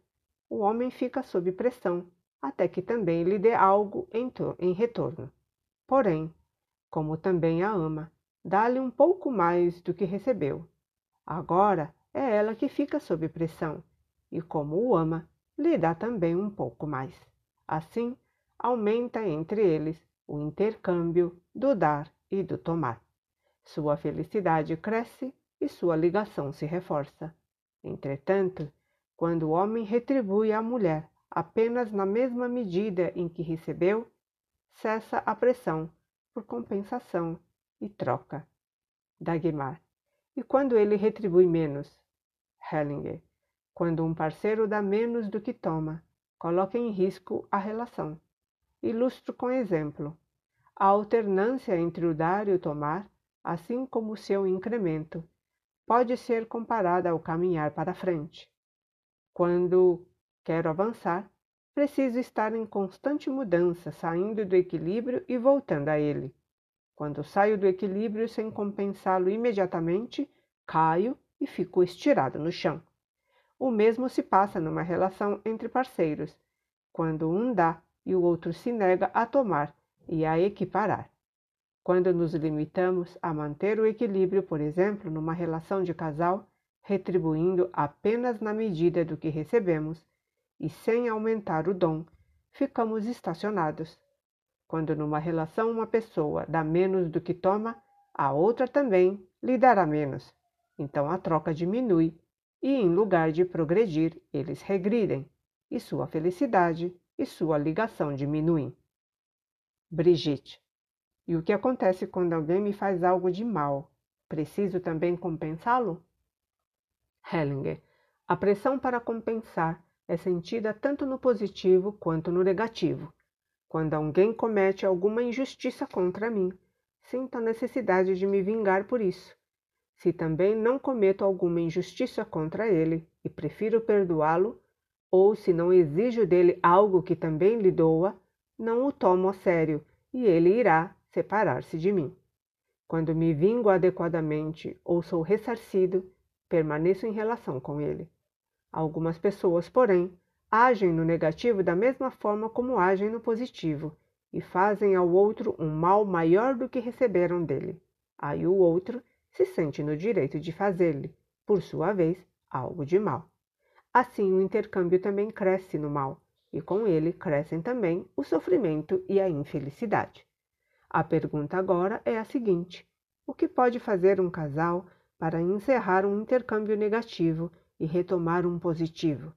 o homem fica sob pressão até que também lhe dê algo em, em retorno. Porém, como também a ama, dá-lhe um pouco mais do que recebeu. Agora é ela que fica sob pressão, e como o ama, lhe dá também um pouco mais. Assim, aumenta entre eles o intercâmbio do dar e do tomar. Sua felicidade cresce e sua ligação se reforça. Entretanto, quando o homem retribui à mulher apenas na mesma medida em que recebeu, cessa a pressão por compensação e troca. Dagmar. E quando ele retribui menos? Hellinger. Quando um parceiro dá menos do que toma, coloca em risco a relação. Ilustro com exemplo. A alternância entre o dar e o tomar, assim como o seu incremento, pode ser comparada ao caminhar para frente. Quando quero avançar, preciso estar em constante mudança, saindo do equilíbrio e voltando a ele. Quando saio do equilíbrio sem compensá-lo imediatamente, caio e fico estirado no chão. O mesmo se passa numa relação entre parceiros, quando um dá e o outro se nega a tomar e a equiparar. Quando nos limitamos a manter o equilíbrio, por exemplo, numa relação de casal, retribuindo apenas na medida do que recebemos e sem aumentar o dom, ficamos estacionados. Quando numa relação uma pessoa dá menos do que toma, a outra também lhe dará menos. Então a troca diminui e, em lugar de progredir, eles regridem, e sua felicidade e sua ligação diminuem. Brigitte. E o que acontece quando alguém me faz algo de mal? Preciso também compensá-lo? Hellinger. A pressão para compensar é sentida tanto no positivo quanto no negativo. Quando alguém comete alguma injustiça contra mim, sinto a necessidade de me vingar por isso. Se também não cometo alguma injustiça contra ele e prefiro perdoá-lo, ou se não exijo dele algo que também lhe doa, não o tomo a sério e ele irá separar-se de mim. Quando me vingo adequadamente ou sou ressarcido, permaneço em relação com ele. Algumas pessoas, porém, agem no negativo da mesma forma como agem no positivo e fazem ao outro um mal maior do que receberam dele. Aí o outro se sente no direito de fazer-lhe, por sua vez, algo de mal. Assim, o intercâmbio também cresce no mal, e com ele crescem também o sofrimento e a infelicidade. A pergunta agora é a seguinte: o que pode fazer um casal para encerrar um intercâmbio negativo e retomar um positivo.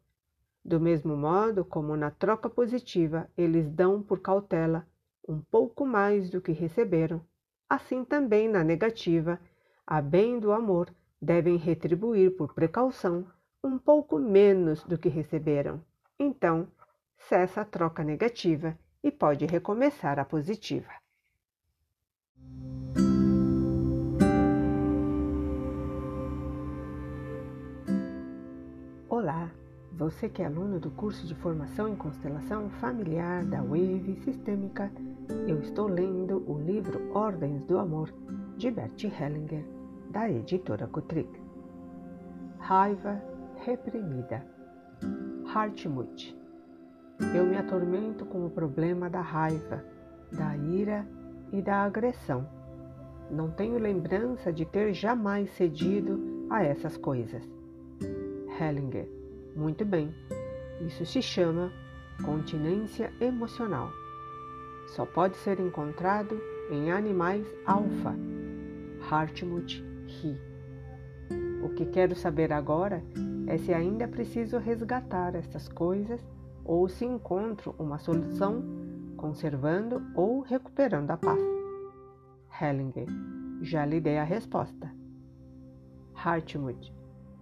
Do mesmo modo como na troca positiva eles dão por cautela um pouco mais do que receberam, assim também na negativa, a bem do amor, devem retribuir por precaução um pouco menos do que receberam. Então, cessa a troca negativa e pode recomeçar a positiva. Olá, você que é aluno do curso de formação em constelação familiar da Wave Sistêmica, eu estou lendo o livro Ordens do Amor de Bert Hellinger, da editora Kutrick. Raiva reprimida. Hartmut. Eu me atormento com o problema da raiva, da ira e da agressão. Não tenho lembrança de ter jamais cedido a essas coisas. Hellinger. Muito bem. Isso se chama continência emocional. Só pode ser encontrado em animais alfa. Hartmut ri. O que quero saber agora é se ainda preciso resgatar essas coisas ou se encontro uma solução conservando ou recuperando a paz. Hellinger, já lhe dei a resposta. Hartmut,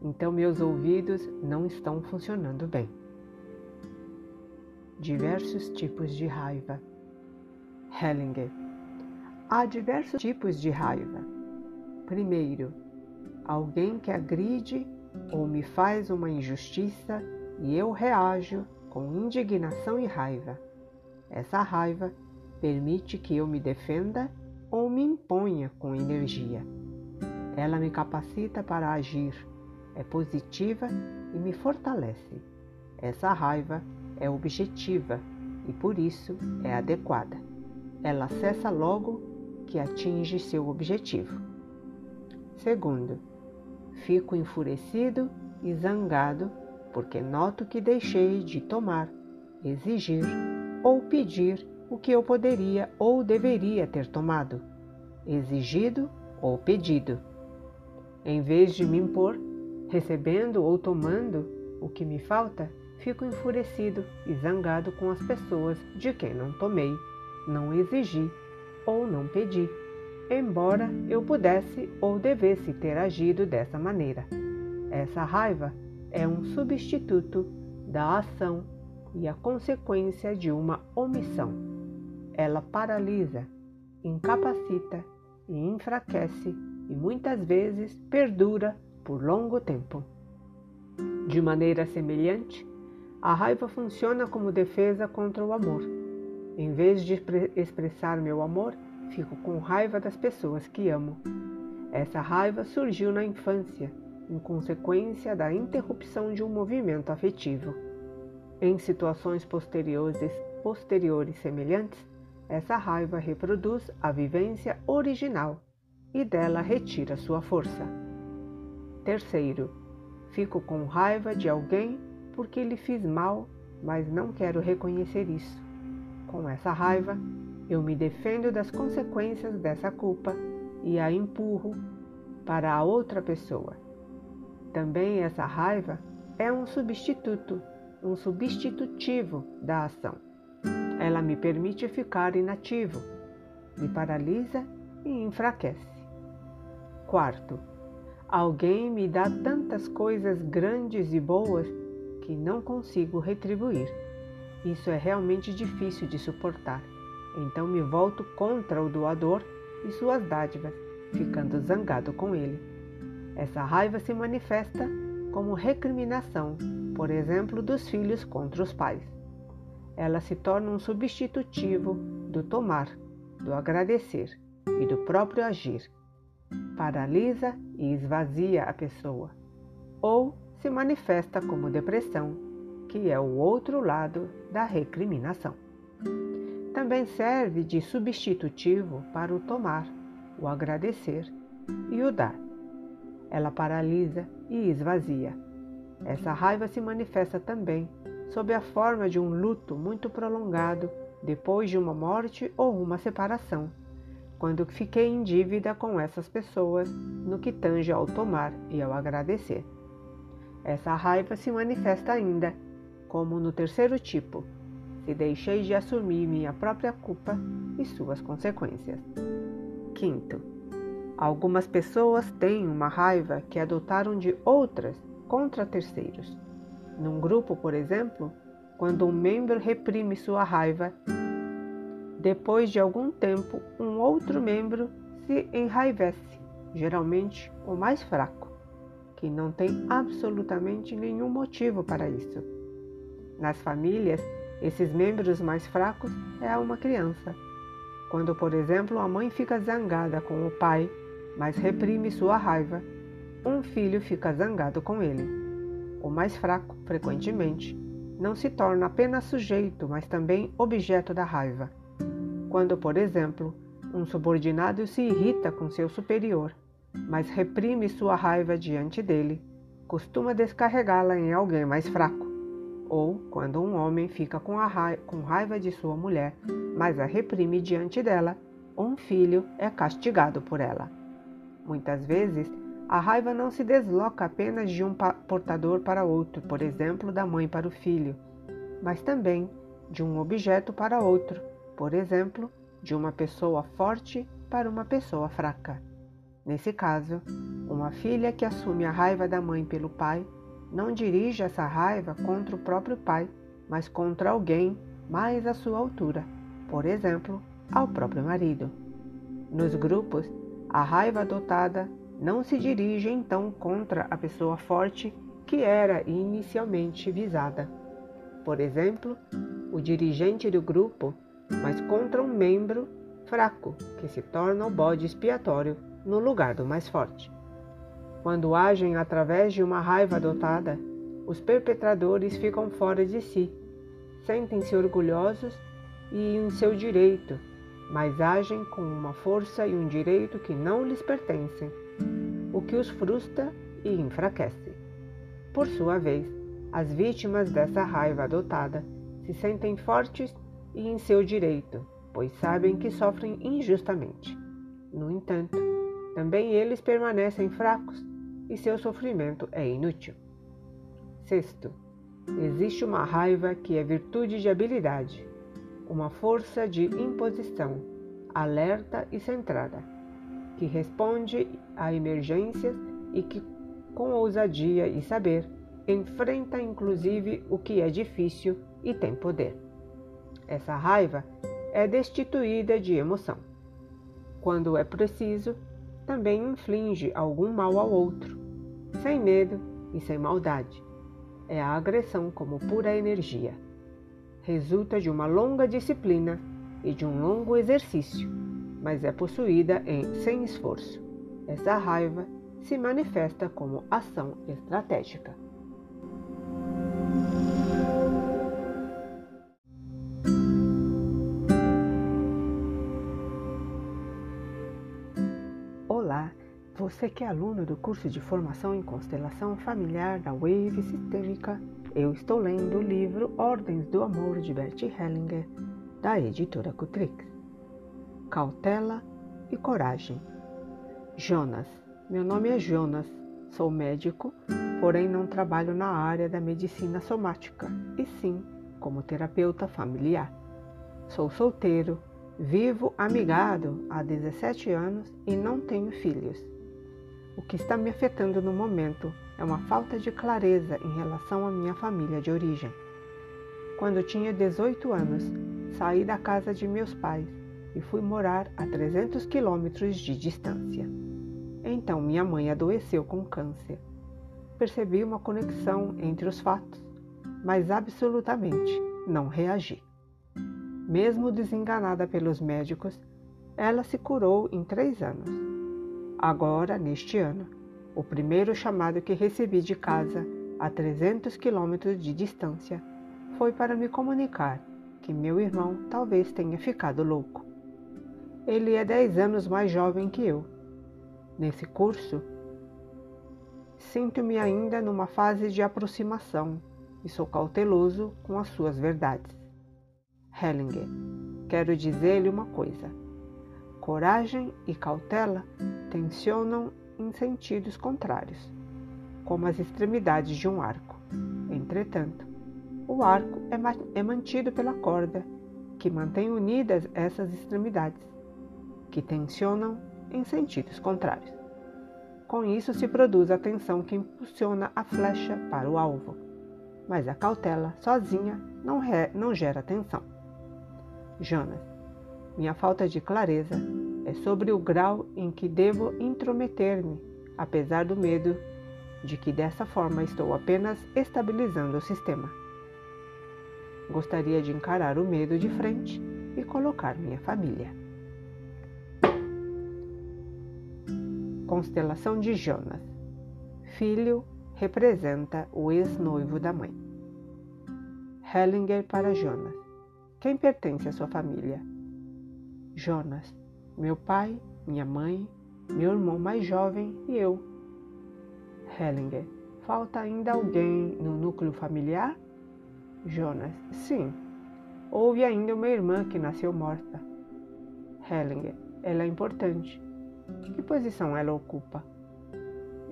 então meus ouvidos não estão funcionando bem. Diversos tipos de raiva. Hellinger. Há diversos tipos de raiva. Primeiro, alguém que agride ou me faz uma injustiça e eu reajo com indignação e raiva. Essa raiva permite que eu me defenda ou me imponha com energia. Ela me capacita para agir, é positiva e me fortalece. Essa raiva é objetiva e por isso é adequada. Ela cessa logo que atinge seu objetivo. Segundo, fico enfurecido e zangado porque noto que deixei de tomar, exigir ou pedir o que eu poderia ou deveria ter tomado, exigido ou pedido. Em vez de me impor, recebendo ou tomando o que me falta, fico enfurecido e zangado com as pessoas de quem não tomei, não exigi ou não pedi, embora eu pudesse ou devesse ter agido dessa maneira. Essa raiva é um substituto da ação e a consequência de uma omissão. Ela paralisa, incapacita e enfraquece e muitas vezes perdura por longo tempo. De maneira semelhante, a raiva funciona como defesa contra o amor em vez de expressar meu amor, fico com raiva das pessoas que amo. Essa raiva surgiu na infância, em consequência da interrupção de um movimento afetivo. Em situações posteriores, posteriores semelhantes, essa raiva reproduz a vivência original e dela retira sua força. Terceiro, fico com raiva de alguém porque lhe fiz mal, mas não quero reconhecer isso. Com essa raiva, eu me defendo das consequências dessa culpa e a empurro para a outra pessoa. Também essa raiva é um substituto, um substitutivo da ação. Ela me permite ficar inativo, me paralisa e enfraquece. Quarto, alguém me dá tantas coisas grandes e boas que não consigo retribuir. Isso é realmente difícil de suportar. Então me volto contra o doador e suas dádivas, ficando zangado com ele. Essa raiva se manifesta como recriminação, por exemplo, dos filhos contra os pais. Ela se torna um substitutivo do tomar, do agradecer e do próprio agir. Paralisa e esvazia a pessoa, ou se manifesta como depressão, que é o outro lado da recriminação. Também serve de substitutivo para o tomar, o agradecer e o dar. Ela paralisa e esvazia. Essa raiva se manifesta também sob a forma de um luto muito prolongado depois de uma morte ou uma separação, quando fiquei em dívida com essas pessoas no que tange ao tomar e ao agradecer. Essa raiva se manifesta ainda como no terceiro tipo, se deixei de assumir minha própria culpa e suas consequências. Quinto, algumas pessoas têm uma raiva que adotaram de outras contra terceiros. Num grupo, por exemplo, quando um membro reprime sua raiva, depois de algum tempo, um outro membro se enraivece, geralmente o mais fraco, que não tem absolutamente nenhum motivo para isso. Nas famílias, esses membros mais fracos é uma criança. Quando, por exemplo, a mãe fica zangada com o pai, mas reprime sua raiva, um filho fica zangado com ele. O mais fraco, frequentemente, não se torna apenas sujeito, mas também objeto da raiva. Quando, por exemplo, um subordinado se irrita com seu superior, mas reprime sua raiva diante dele, costuma descarregá-la em alguém mais fraco ou quando um homem fica com, raiva, com raiva de sua mulher, mas a reprime diante dela, um filho é castigado por ela. Muitas vezes, a raiva não se desloca apenas de um portador para outro, por exemplo, da mãe para o filho, mas também de um objeto para outro, por exemplo, de uma pessoa forte para uma pessoa fraca. Nesse caso, uma filha que assume a raiva da mãe pelo pai não dirija essa raiva contra o próprio pai, mas contra alguém mais à sua altura, por exemplo, ao próprio marido. Nos grupos, a raiva adotada não se dirige então contra a pessoa forte que era inicialmente visada. Por exemplo, o dirigente do grupo, mas contra um membro fraco que se torna o bode expiatório no lugar do mais forte. Quando agem através de uma raiva adotada, os perpetradores ficam fora de si, sentem-se orgulhosos e em seu direito, mas agem com uma força e um direito que não lhes pertencem, o que os frustra e enfraquece. Por sua vez, as vítimas dessa raiva adotada se sentem fortes e em seu direito, pois sabem que sofrem injustamente. No entanto, também eles permanecem fracos e seu sofrimento é inútil. Sexto, existe uma raiva que é virtude de habilidade, uma força de imposição, alerta e centrada, que responde a emergências e que, com ousadia e saber, enfrenta inclusive o que é difícil e tem poder. Essa raiva é destituída de emoção. Quando é preciso, também inflige algum mal ao outro, sem medo e sem maldade. É a agressão como pura energia. Resulta de uma longa disciplina e de um longo exercício, mas é possuída em sem esforço. Essa raiva se manifesta como ação estratégica. Você que é aluno do curso de formação em constelação familiar da Wave Sistêmica, eu estou lendo o livro Ordens do Amor de Bert Hellinger, da editora Cutrix. Cautela e coragem. Jonas. Meu nome é Jonas. Sou médico, porém não trabalho na área da medicina somática, e sim como terapeuta familiar. Sou solteiro, vivo amigado há 17 anos e não tenho filhos. O que está me afetando no momento é uma falta de clareza em relação à minha família de origem. Quando tinha 18 anos, saí da casa de meus pais e fui morar a 300 quilômetros de distância. Então minha mãe adoeceu com câncer. Percebi uma conexão entre os fatos, mas absolutamente não reagi. Mesmo desenganada pelos médicos, ela se curou em três anos agora neste ano, o primeiro chamado que recebi de casa, a 300 quilômetros de distância, foi para me comunicar que meu irmão talvez tenha ficado louco. Ele é 10 anos mais jovem que eu. Nesse curso, sinto-me ainda numa fase de aproximação e sou cauteloso com as suas verdades. Hellinger, quero dizer-lhe uma coisa. Coragem e cautela tensionam em sentidos contrários, como as extremidades de um arco. Entretanto, o arco é, é mantido pela corda que mantém unidas essas extremidades, que tensionam em sentidos contrários. Com isso se produz a tensão que impulsiona a flecha para o alvo, mas a cautela sozinha não, não gera tensão. Jonas, minha falta de clareza é sobre o grau em que devo intrometer-me, apesar do medo de que dessa forma estou apenas estabilizando o sistema. Gostaria de encarar o medo de frente e colocar minha família. Constelação de Jonas. Filho representa o ex-noivo da mãe. Hellinger para Jonas. Quem pertence à sua família? Jonas, meu pai, minha mãe, meu irmão mais jovem e eu. Hellinger, falta ainda alguém no núcleo familiar? Jonas, sim. Houve ainda uma irmã que nasceu morta. Hellinger, ela é importante. Que posição ela ocupa?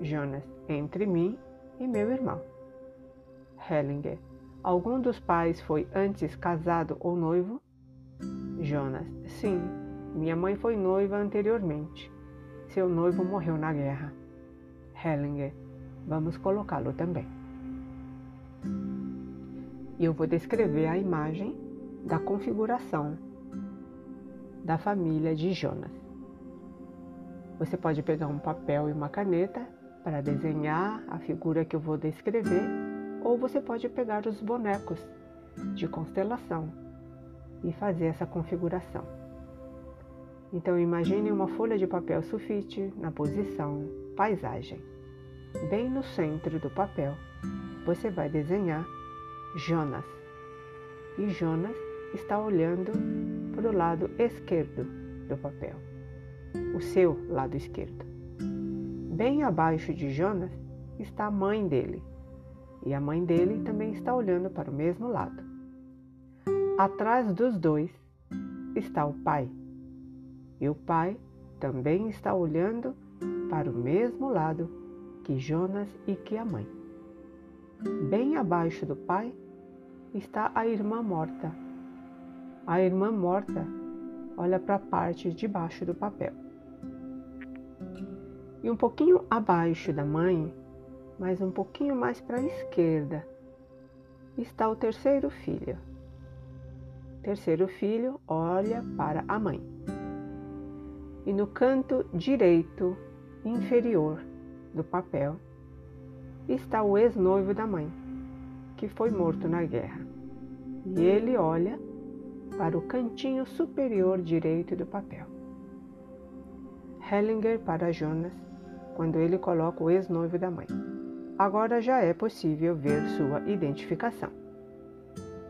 Jonas, entre mim e meu irmão. Hellinger, algum dos pais foi antes casado ou noivo? Jonas: Sim, minha mãe foi noiva anteriormente. Seu noivo morreu na guerra. Hellinger: Vamos colocá-lo também. E eu vou descrever a imagem da configuração da família de Jonas. Você pode pegar um papel e uma caneta para desenhar a figura que eu vou descrever, ou você pode pegar os bonecos de constelação e fazer essa configuração. Então imagine uma folha de papel sulfite na posição paisagem. Bem no centro do papel, você vai desenhar Jonas. E Jonas está olhando para o lado esquerdo do papel, o seu lado esquerdo. Bem abaixo de Jonas está a mãe dele, e a mãe dele também está olhando para o mesmo lado. Atrás dos dois está o pai, e o pai também está olhando para o mesmo lado que Jonas e que a mãe. Bem abaixo do pai está a irmã morta. A irmã morta olha para a parte de baixo do papel. E um pouquinho abaixo da mãe, mas um pouquinho mais para a esquerda, está o terceiro filho. Terceiro filho olha para a mãe. E no canto direito inferior do papel está o ex-noivo da mãe, que foi morto na guerra. E ele olha para o cantinho superior direito do papel. Hellinger para Jonas quando ele coloca o ex-noivo da mãe. Agora já é possível ver sua identificação.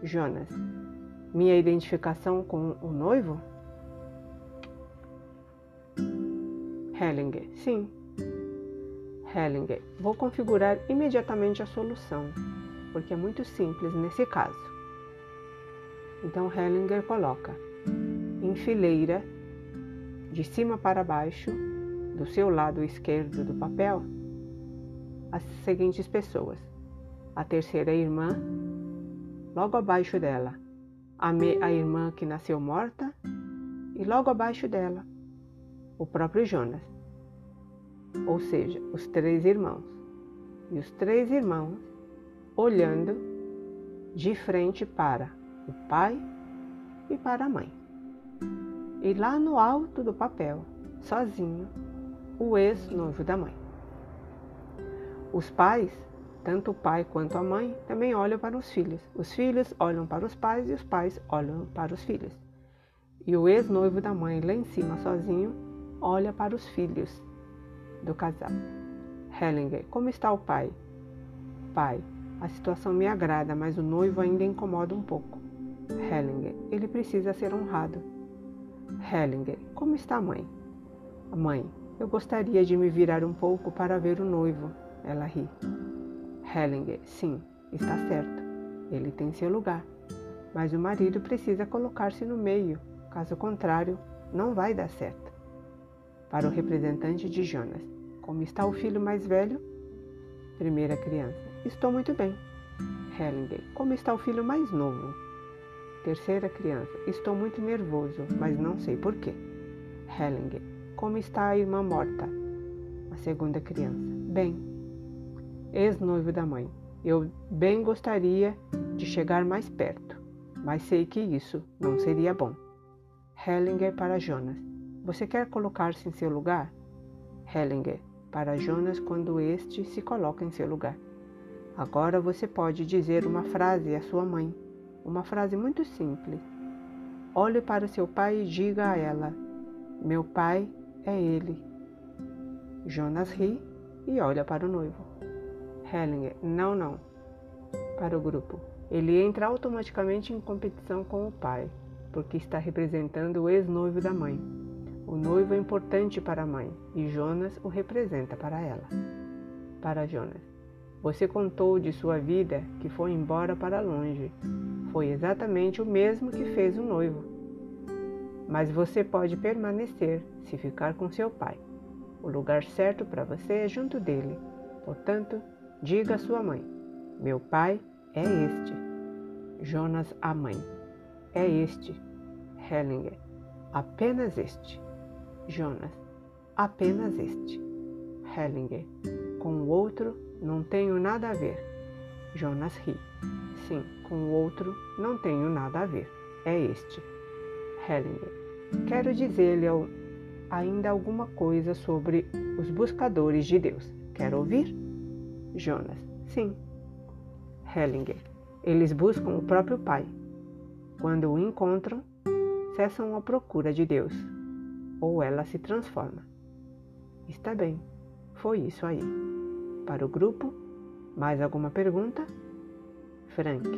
Jonas, minha identificação com o noivo? Hellinger, sim. Hellinger, vou configurar imediatamente a solução, porque é muito simples nesse caso. Então Hellinger coloca em fileira, de cima para baixo, do seu lado esquerdo do papel, as seguintes pessoas: a terceira irmã, logo abaixo dela, a, me, a irmã que nasceu morta, e logo abaixo dela, o próprio Jonas, ou seja, os três irmãos. E os três irmãos olhando de frente para o pai e para a mãe. E lá no alto do papel, sozinho, o ex-noivo da mãe. Os pais, tanto o pai quanto a mãe, também olham para os filhos. Os filhos olham para os pais e os pais olham para os filhos. E o ex-noivo da mãe, lá em cima, sozinho, olha para os filhos do casal. Hellinger, como está o pai? Pai, a situação me agrada, mas o noivo ainda incomoda um pouco. Hellinger, ele precisa ser honrado. Hellinger, como está a mãe? Mãe, eu gostaria de me virar um pouco para ver o noivo. Ela ri. Hellinger, sim, está certo. Ele tem seu lugar. Mas o marido precisa colocar-se no meio, caso contrário, não vai dar certo. Para o representante de Jonas, como está o filho mais velho? Primeira criança, estou muito bem. Hellinger, como está o filho mais novo? Terceira criança, estou muito nervoso, mas não sei porquê. Hellinger, como está a irmã morta? A segunda criança, bem. Ex-noivo da mãe, eu bem gostaria de chegar mais perto, mas sei que isso não seria bom. Hellinger para Jonas, você quer colocar-se em seu lugar? Hellinger para Jonas quando este se coloca em seu lugar. Agora você pode dizer uma frase à sua mãe uma frase muito simples. Olhe para seu pai e diga a ela: Meu pai é ele. Jonas ri e olha para o noivo. Hellinger: Não, não. Para o grupo. Ele entra automaticamente em competição com o pai, porque está representando o ex-noivo da mãe. O noivo é importante para a mãe e Jonas o representa para ela. Para Jonas. Você contou de sua vida que foi embora para longe. Foi exatamente o mesmo que fez o noivo. Mas você pode permanecer se ficar com seu pai. O lugar certo para você é junto dele. Portanto, diga à sua mãe: Meu pai é este. Jonas, a mãe. É este. Hellinger. Apenas este. Jonas. Apenas este. Hellinger. Com o outro não tenho nada a ver. Jonas ri. Sim, com o outro não tenho nada a ver. É este. Hellinger. Quero dizer-lhe ainda alguma coisa sobre os buscadores de Deus. Quer ouvir? Jonas. Sim. Hellinger. Eles buscam o próprio Pai. Quando o encontram, cessam a procura de Deus, ou ela se transforma. Está bem, foi isso aí. Para o grupo, mais alguma pergunta? Frank,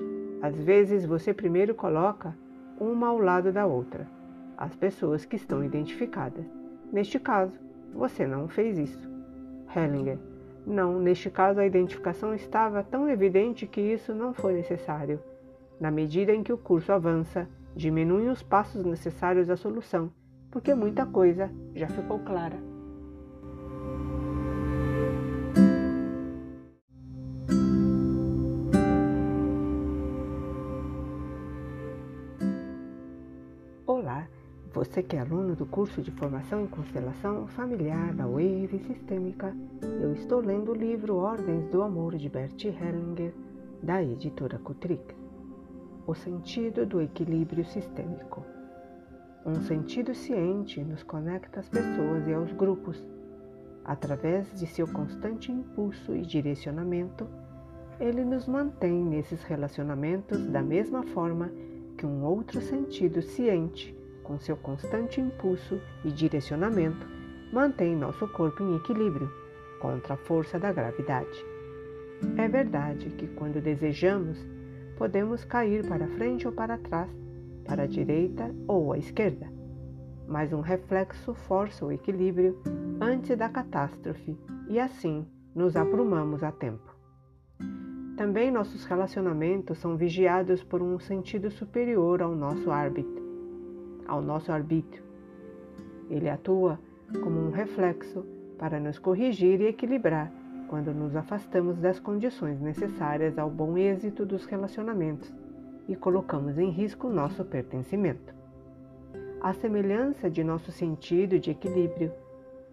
às vezes você primeiro coloca uma ao lado da outra, as pessoas que estão identificadas. Neste caso, você não fez isso. Hellinger, não, neste caso a identificação estava tão evidente que isso não foi necessário. Na medida em que o curso avança, diminuem os passos necessários à solução, porque muita coisa já ficou clara. Você que é aluno do curso de formação em constelação familiar da Wave Sistêmica, eu estou lendo o livro Ordens do Amor de Bert Hellinger, da editora Kutrick. O sentido do equilíbrio sistêmico. Um sentido ciente nos conecta às pessoas e aos grupos. Através de seu constante impulso e direcionamento, ele nos mantém nesses relacionamentos da mesma forma que um outro sentido ciente, com seu constante impulso e direcionamento, mantém nosso corpo em equilíbrio contra a força da gravidade. É verdade que quando desejamos, podemos cair para frente ou para trás, para a direita ou à esquerda, mas um reflexo força o equilíbrio antes da catástrofe e assim nos aprumamos a tempo. Também nossos relacionamentos são vigiados por um sentido superior ao nosso árbitro, ao nosso arbítrio. Ele atua como um reflexo para nos corrigir e equilibrar quando nos afastamos das condições necessárias ao bom êxito dos relacionamentos e colocamos em risco nosso pertencimento. A semelhança de nosso sentido de equilíbrio,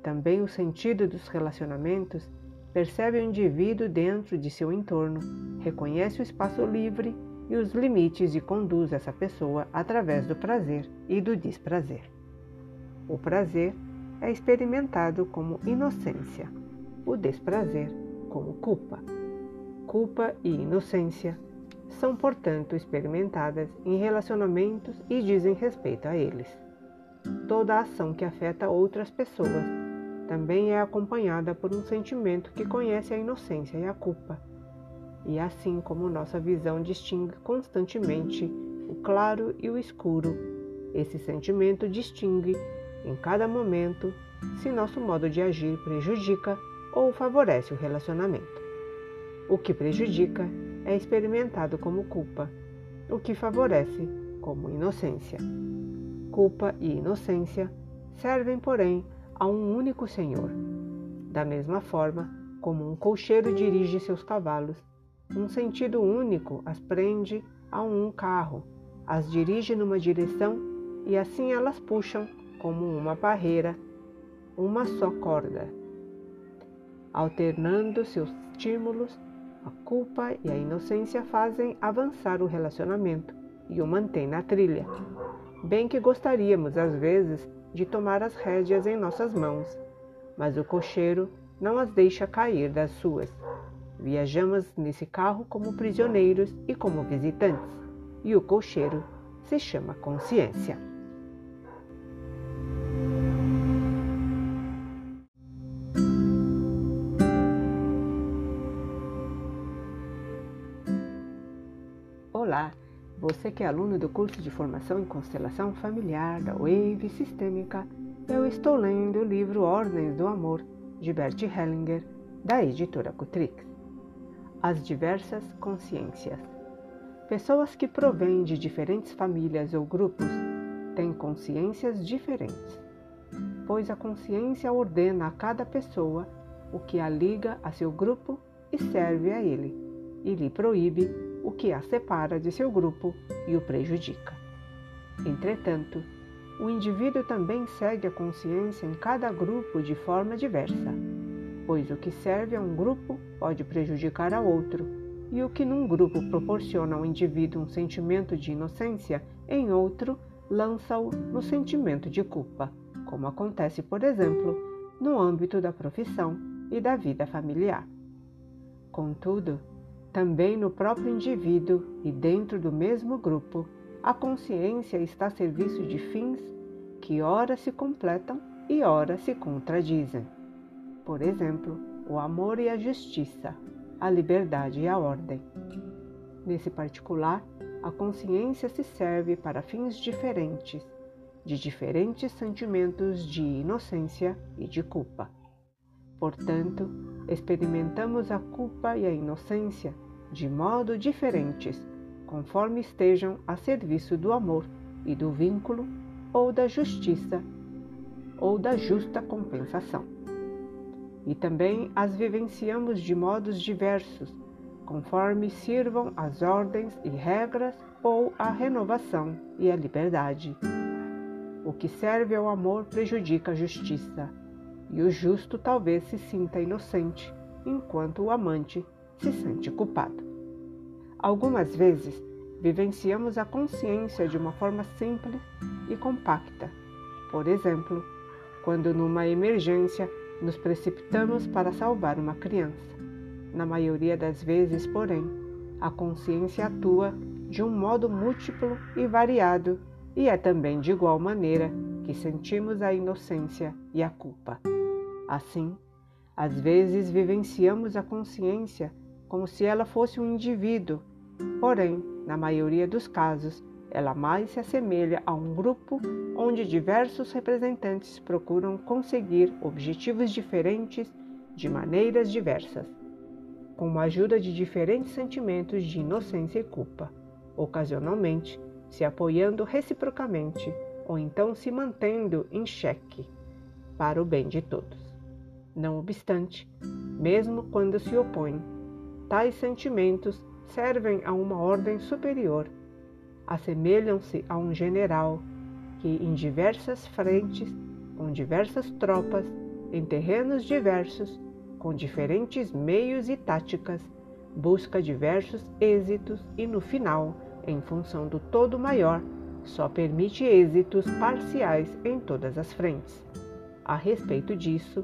também o sentido dos relacionamentos percebe o indivíduo dentro de seu entorno, reconhece o espaço livre e os limites e conduz essa pessoa através do prazer e do desprazer. O prazer é experimentado como inocência, o desprazer como culpa. Culpa e inocência são, portanto, experimentadas em relacionamentos e dizem respeito a eles. Toda ação que afeta outras pessoas também é acompanhada por um sentimento que conhece a inocência e a culpa. E assim como nossa visão distingue constantemente o claro e o escuro, esse sentimento distingue em cada momento se nosso modo de agir prejudica ou favorece o relacionamento. O que prejudica é experimentado como culpa, o que favorece como inocência. Culpa e inocência servem, porém, a um único senhor. Da mesma forma como um cocheiro dirige seus cavalos, um sentido único as prende a um carro, as dirige numa direção e assim elas puxam, como uma barreira, uma só corda. Alternando seus estímulos, a culpa e a inocência fazem avançar o relacionamento e o mantém na trilha. Bem que gostaríamos, às vezes, de tomar as rédeas em nossas mãos, mas o cocheiro não as deixa cair das suas. Viajamos nesse carro como prisioneiros e como visitantes, e o cocheiro se chama consciência. Olá, você que é aluno do curso de formação em constelação familiar da Wave Sistêmica, eu estou lendo o livro Ordens do Amor, de Bert Hellinger, da editora Cutrix. As diversas consciências. Pessoas que provêm de diferentes famílias ou grupos têm consciências diferentes, pois a consciência ordena a cada pessoa o que a liga a seu grupo e serve a ele, e lhe proíbe o que a separa de seu grupo e o prejudica. Entretanto, o indivíduo também segue a consciência em cada grupo de forma diversa, pois o que serve a um grupo pode prejudicar a outro, e o que num grupo proporciona ao indivíduo um sentimento de inocência, em outro lança-o no sentimento de culpa, como acontece, por exemplo, no âmbito da profissão e da vida familiar. Contudo, também no próprio indivíduo e dentro do mesmo grupo, a consciência está a serviço de fins que ora se completam e ora se contradizem. Por exemplo, o amor e a justiça, a liberdade e a ordem. Nesse particular, a consciência se serve para fins diferentes, de diferentes sentimentos de inocência e de culpa. Portanto, experimentamos a culpa e a inocência de modo diferentes, conforme estejam a serviço do amor e do vínculo, ou da justiça, ou da justa compensação. E também as vivenciamos de modos diversos, conforme sirvam as ordens e regras ou a renovação e a liberdade. O que serve ao amor prejudica a justiça e o justo talvez se sinta inocente, enquanto o amante se sente culpado. Algumas vezes, vivenciamos a consciência de uma forma simples e compacta. Por exemplo, quando numa emergência nos precipitamos para salvar uma criança. Na maioria das vezes, porém, a consciência atua de um modo múltiplo e variado, e é também de igual maneira que sentimos a inocência e a culpa. Assim, às vezes vivenciamos a consciência como se ela fosse um indivíduo, porém, na maioria dos casos, ela mais se assemelha a um grupo onde diversos representantes procuram conseguir objetivos diferentes de maneiras diversas, com a ajuda de diferentes sentimentos de inocência e culpa, ocasionalmente se apoiando reciprocamente ou então se mantendo em xeque para o bem de todos. Não obstante, mesmo quando se opõem, tais sentimentos servem a uma ordem superior, assemelham-se a um general que, em diversas frentes, com diversas tropas, em terrenos diversos, com diferentes meios e táticas, busca diversos êxitos e, no final, em função do todo maior, só permite êxitos parciais em todas as frentes. A respeito disso,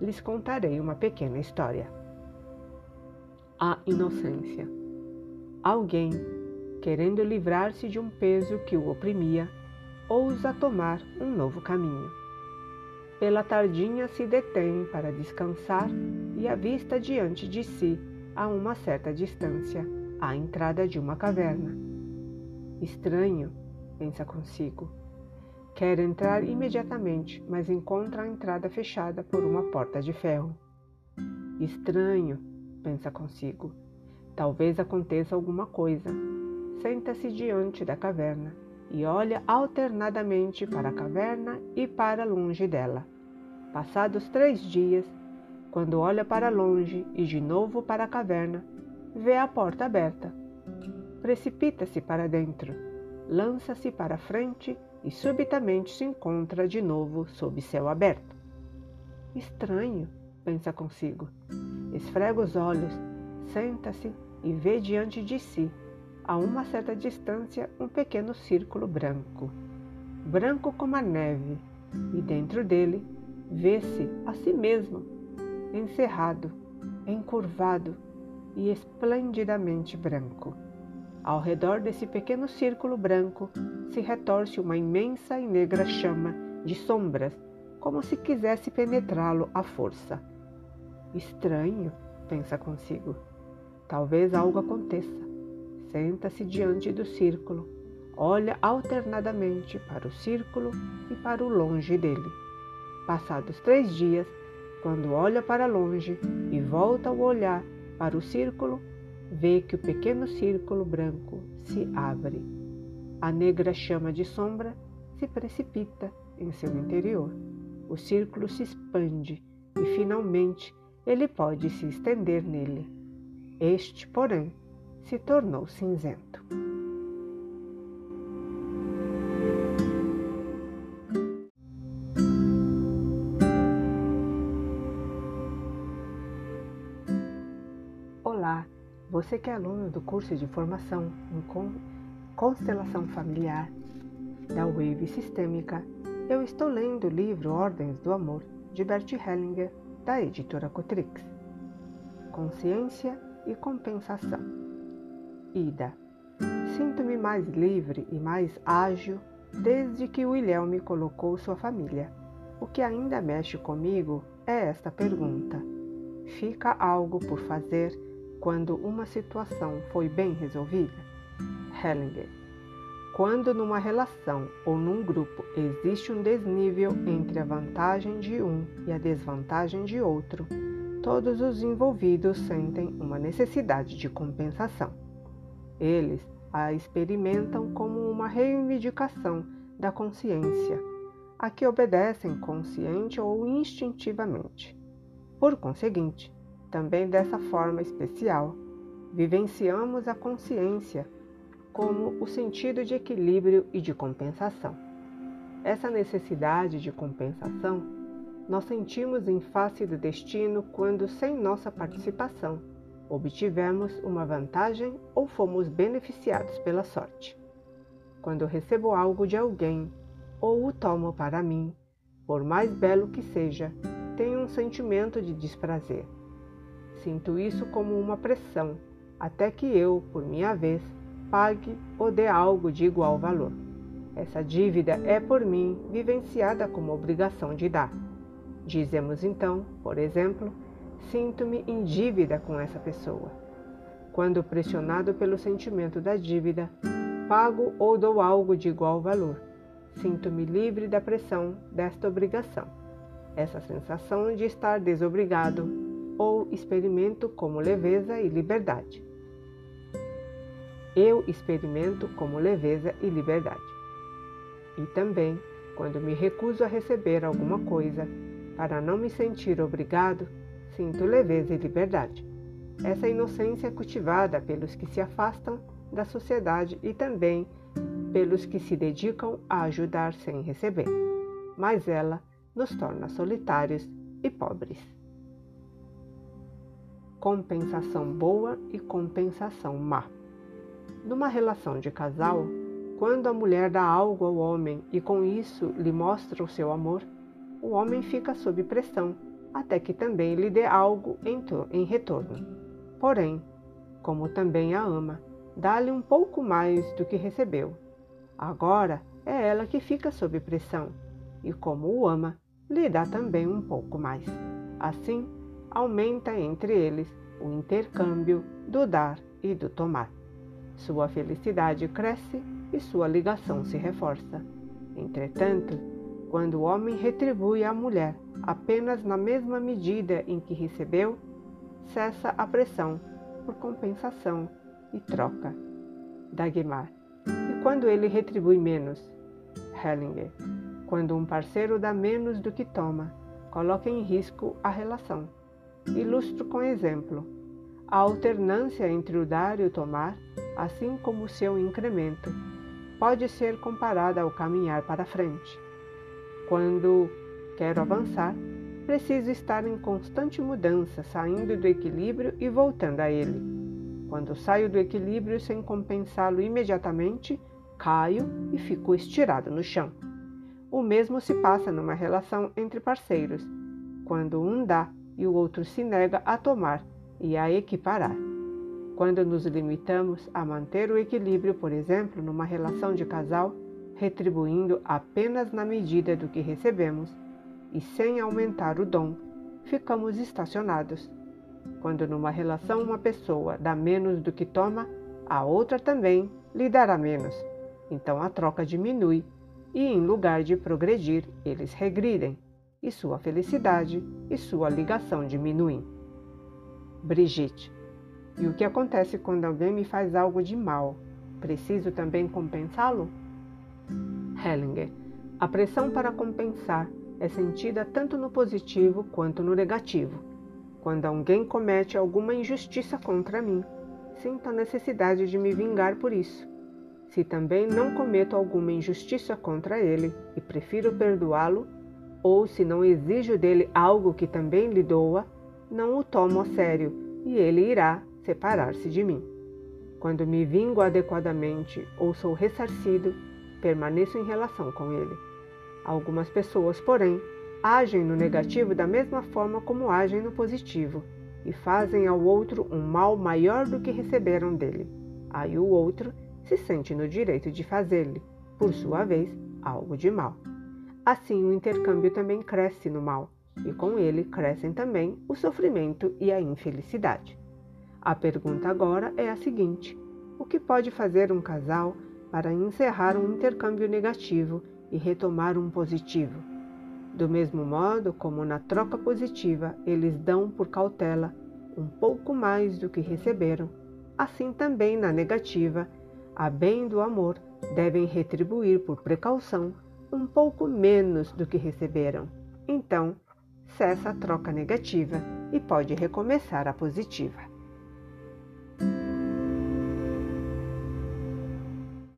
lhes contarei uma pequena história. A inocência. Alguém, querendo livrar-se de um peso que o oprimia, ousa tomar um novo caminho. Pela tardinha se detém para descansar e avista diante de si, a uma certa distância, a entrada de uma caverna. Estranho, pensa consigo, Quer entrar imediatamente, mas encontra a entrada fechada por uma porta de ferro. Estranho, pensa consigo. Talvez aconteça alguma coisa. Senta-se diante da caverna e olha alternadamente para a caverna e para longe dela. Passados três dias, quando olha para longe e de novo para a caverna, vê a porta aberta. Precipita-se para dentro, lança-se para frente e subitamente se encontra de novo sob céu aberto. Estranho, pensa consigo. Esfrega os olhos, senta-se e vê diante de si, a uma certa distância, um pequeno círculo branco, branco como a neve, e dentro dele vê-se a si mesmo, encerrado, encurvado e esplendidamente branco. Ao redor desse pequeno círculo branco se retorce uma imensa e negra chama de sombras, como se quisesse penetrá-lo à força. Estranho, pensa consigo. Talvez algo aconteça. Senta-se diante do círculo, olha alternadamente para o círculo e para o longe dele. Passados três dias, quando olha para longe e volta o olhar para o círculo, vê que o pequeno círculo branco se abre. A negra chama de sombra se precipita em seu interior. O círculo se expande e finalmente ele pode se estender nele. Este, porém, se tornou cinzento. Olá, você que é aluno do curso de formação em constelação familiar da Wave Sistêmica, Eu estou lendo o livro Ordens do Amor, de Bert Hellinger, da editora Cotrix. Consciência e compensação. Ida. Sinto-me mais livre e mais ágil desde que William me colocou sua família. O que ainda mexe comigo é esta pergunta: fica algo por fazer quando uma situação foi bem resolvida? Hellinger. Quando numa relação ou num grupo existe um desnível entre a vantagem de um e a desvantagem de outro, todos os envolvidos sentem uma necessidade de compensação. Eles a experimentam como uma reivindicação da consciência, a que obedecem consciente ou instintivamente. Por conseguinte, também dessa forma especial, vivenciamos a consciência como o sentido de equilíbrio e de compensação. Essa necessidade de compensação nós sentimos em face do destino quando, sem nossa participação, obtivemos uma vantagem ou fomos beneficiados pela sorte. Quando recebo algo de alguém ou o tomo para mim, por mais belo que seja, tenho um sentimento de desprazer. Sinto isso como uma pressão, até que eu, por minha vez, pague ou dê algo de igual valor. Essa dívida é por mim vivenciada como obrigação de dar. Dizemos então, por exemplo, sinto-me em dívida com essa pessoa. Quando pressionado pelo sentimento da dívida, pago ou dou algo de igual valor. Sinto-me livre da pressão desta obrigação. Essa sensação de estar desobrigado ou experimento como leveza e liberdade eu experimento como leveza e liberdade. E também, quando me recuso a receber alguma coisa, para não me sentir obrigado, sinto leveza e liberdade. Essa inocência é cultivada pelos que se afastam da sociedade e também pelos que se dedicam a ajudar sem receber, mas ela nos torna solitários e pobres. Compensação boa e compensação má. Numa relação de casal, quando a mulher dá algo ao homem e com isso lhe mostra o seu amor, o homem fica sob pressão até que também lhe dê algo em, retorno. Porém, como também a ama, dá-lhe um pouco mais do que recebeu. Agora é ela que fica sob pressão, e como o ama, lhe dá também um pouco mais. Assim, aumenta entre eles o intercâmbio do dar e do tomar. Sua felicidade cresce e sua ligação se reforça. Entretanto, quando o homem retribui à mulher apenas na mesma medida em que recebeu, cessa a pressão por compensação e troca. Dagmar. E quando ele retribui menos? Hellinger. Quando um parceiro dá menos do que toma, coloca em risco a relação. Ilustro com exemplo. A alternância entre o dar e o tomar assim como o seu incremento, pode ser comparada ao caminhar para frente. Quando quero avançar, preciso estar em constante mudança, saindo do equilíbrio e voltando a ele. Quando saio do equilíbrio sem compensá-lo imediatamente, caio e fico estirado no chão. O mesmo se passa numa relação entre parceiros, quando um dá e o outro se nega a tomar e a equiparar. Quando nos limitamos a manter o equilíbrio, por exemplo, numa relação de casal, retribuindo apenas na medida do que recebemos e sem aumentar o dom, ficamos estacionados. Quando numa relação uma pessoa dá menos do que toma, a outra também lhe dará menos. Então a troca diminui e, em lugar de progredir, eles regridem, e sua felicidade e sua ligação diminuem. Brigitte e o que acontece quando alguém me faz algo de mal? Preciso também compensá-lo? Hellinger. A pressão para compensar é sentida tanto no positivo quanto no negativo. Quando alguém comete alguma injustiça contra mim, sinto a necessidade de me vingar por isso. Se também não cometo alguma injustiça contra ele e prefiro perdoá-lo, ou se não exijo dele algo que também lhe doa, não o tomo a sério e ele irá separar-se de mim. Quando me vingo adequadamente ou sou ressarcido, permaneço em relação com ele. Algumas pessoas, porém, agem no negativo da mesma forma como agem no positivo e fazem ao outro um mal maior do que receberam dele. Aí o outro se sente no direito de fazer-lhe, por sua vez, algo de mal. Assim, o intercâmbio também cresce no mal, e com ele crescem também o sofrimento e a infelicidade. A pergunta agora é a seguinte: o que pode fazer um casal para encerrar um intercâmbio negativo e retomar um positivo? Do mesmo modo como na troca positiva eles dão por cautela um pouco mais do que receberam, assim também na negativa, a bem do amor, devem retribuir por precaução um pouco menos do que receberam. Então, cessa a troca negativa e pode recomeçar a positiva.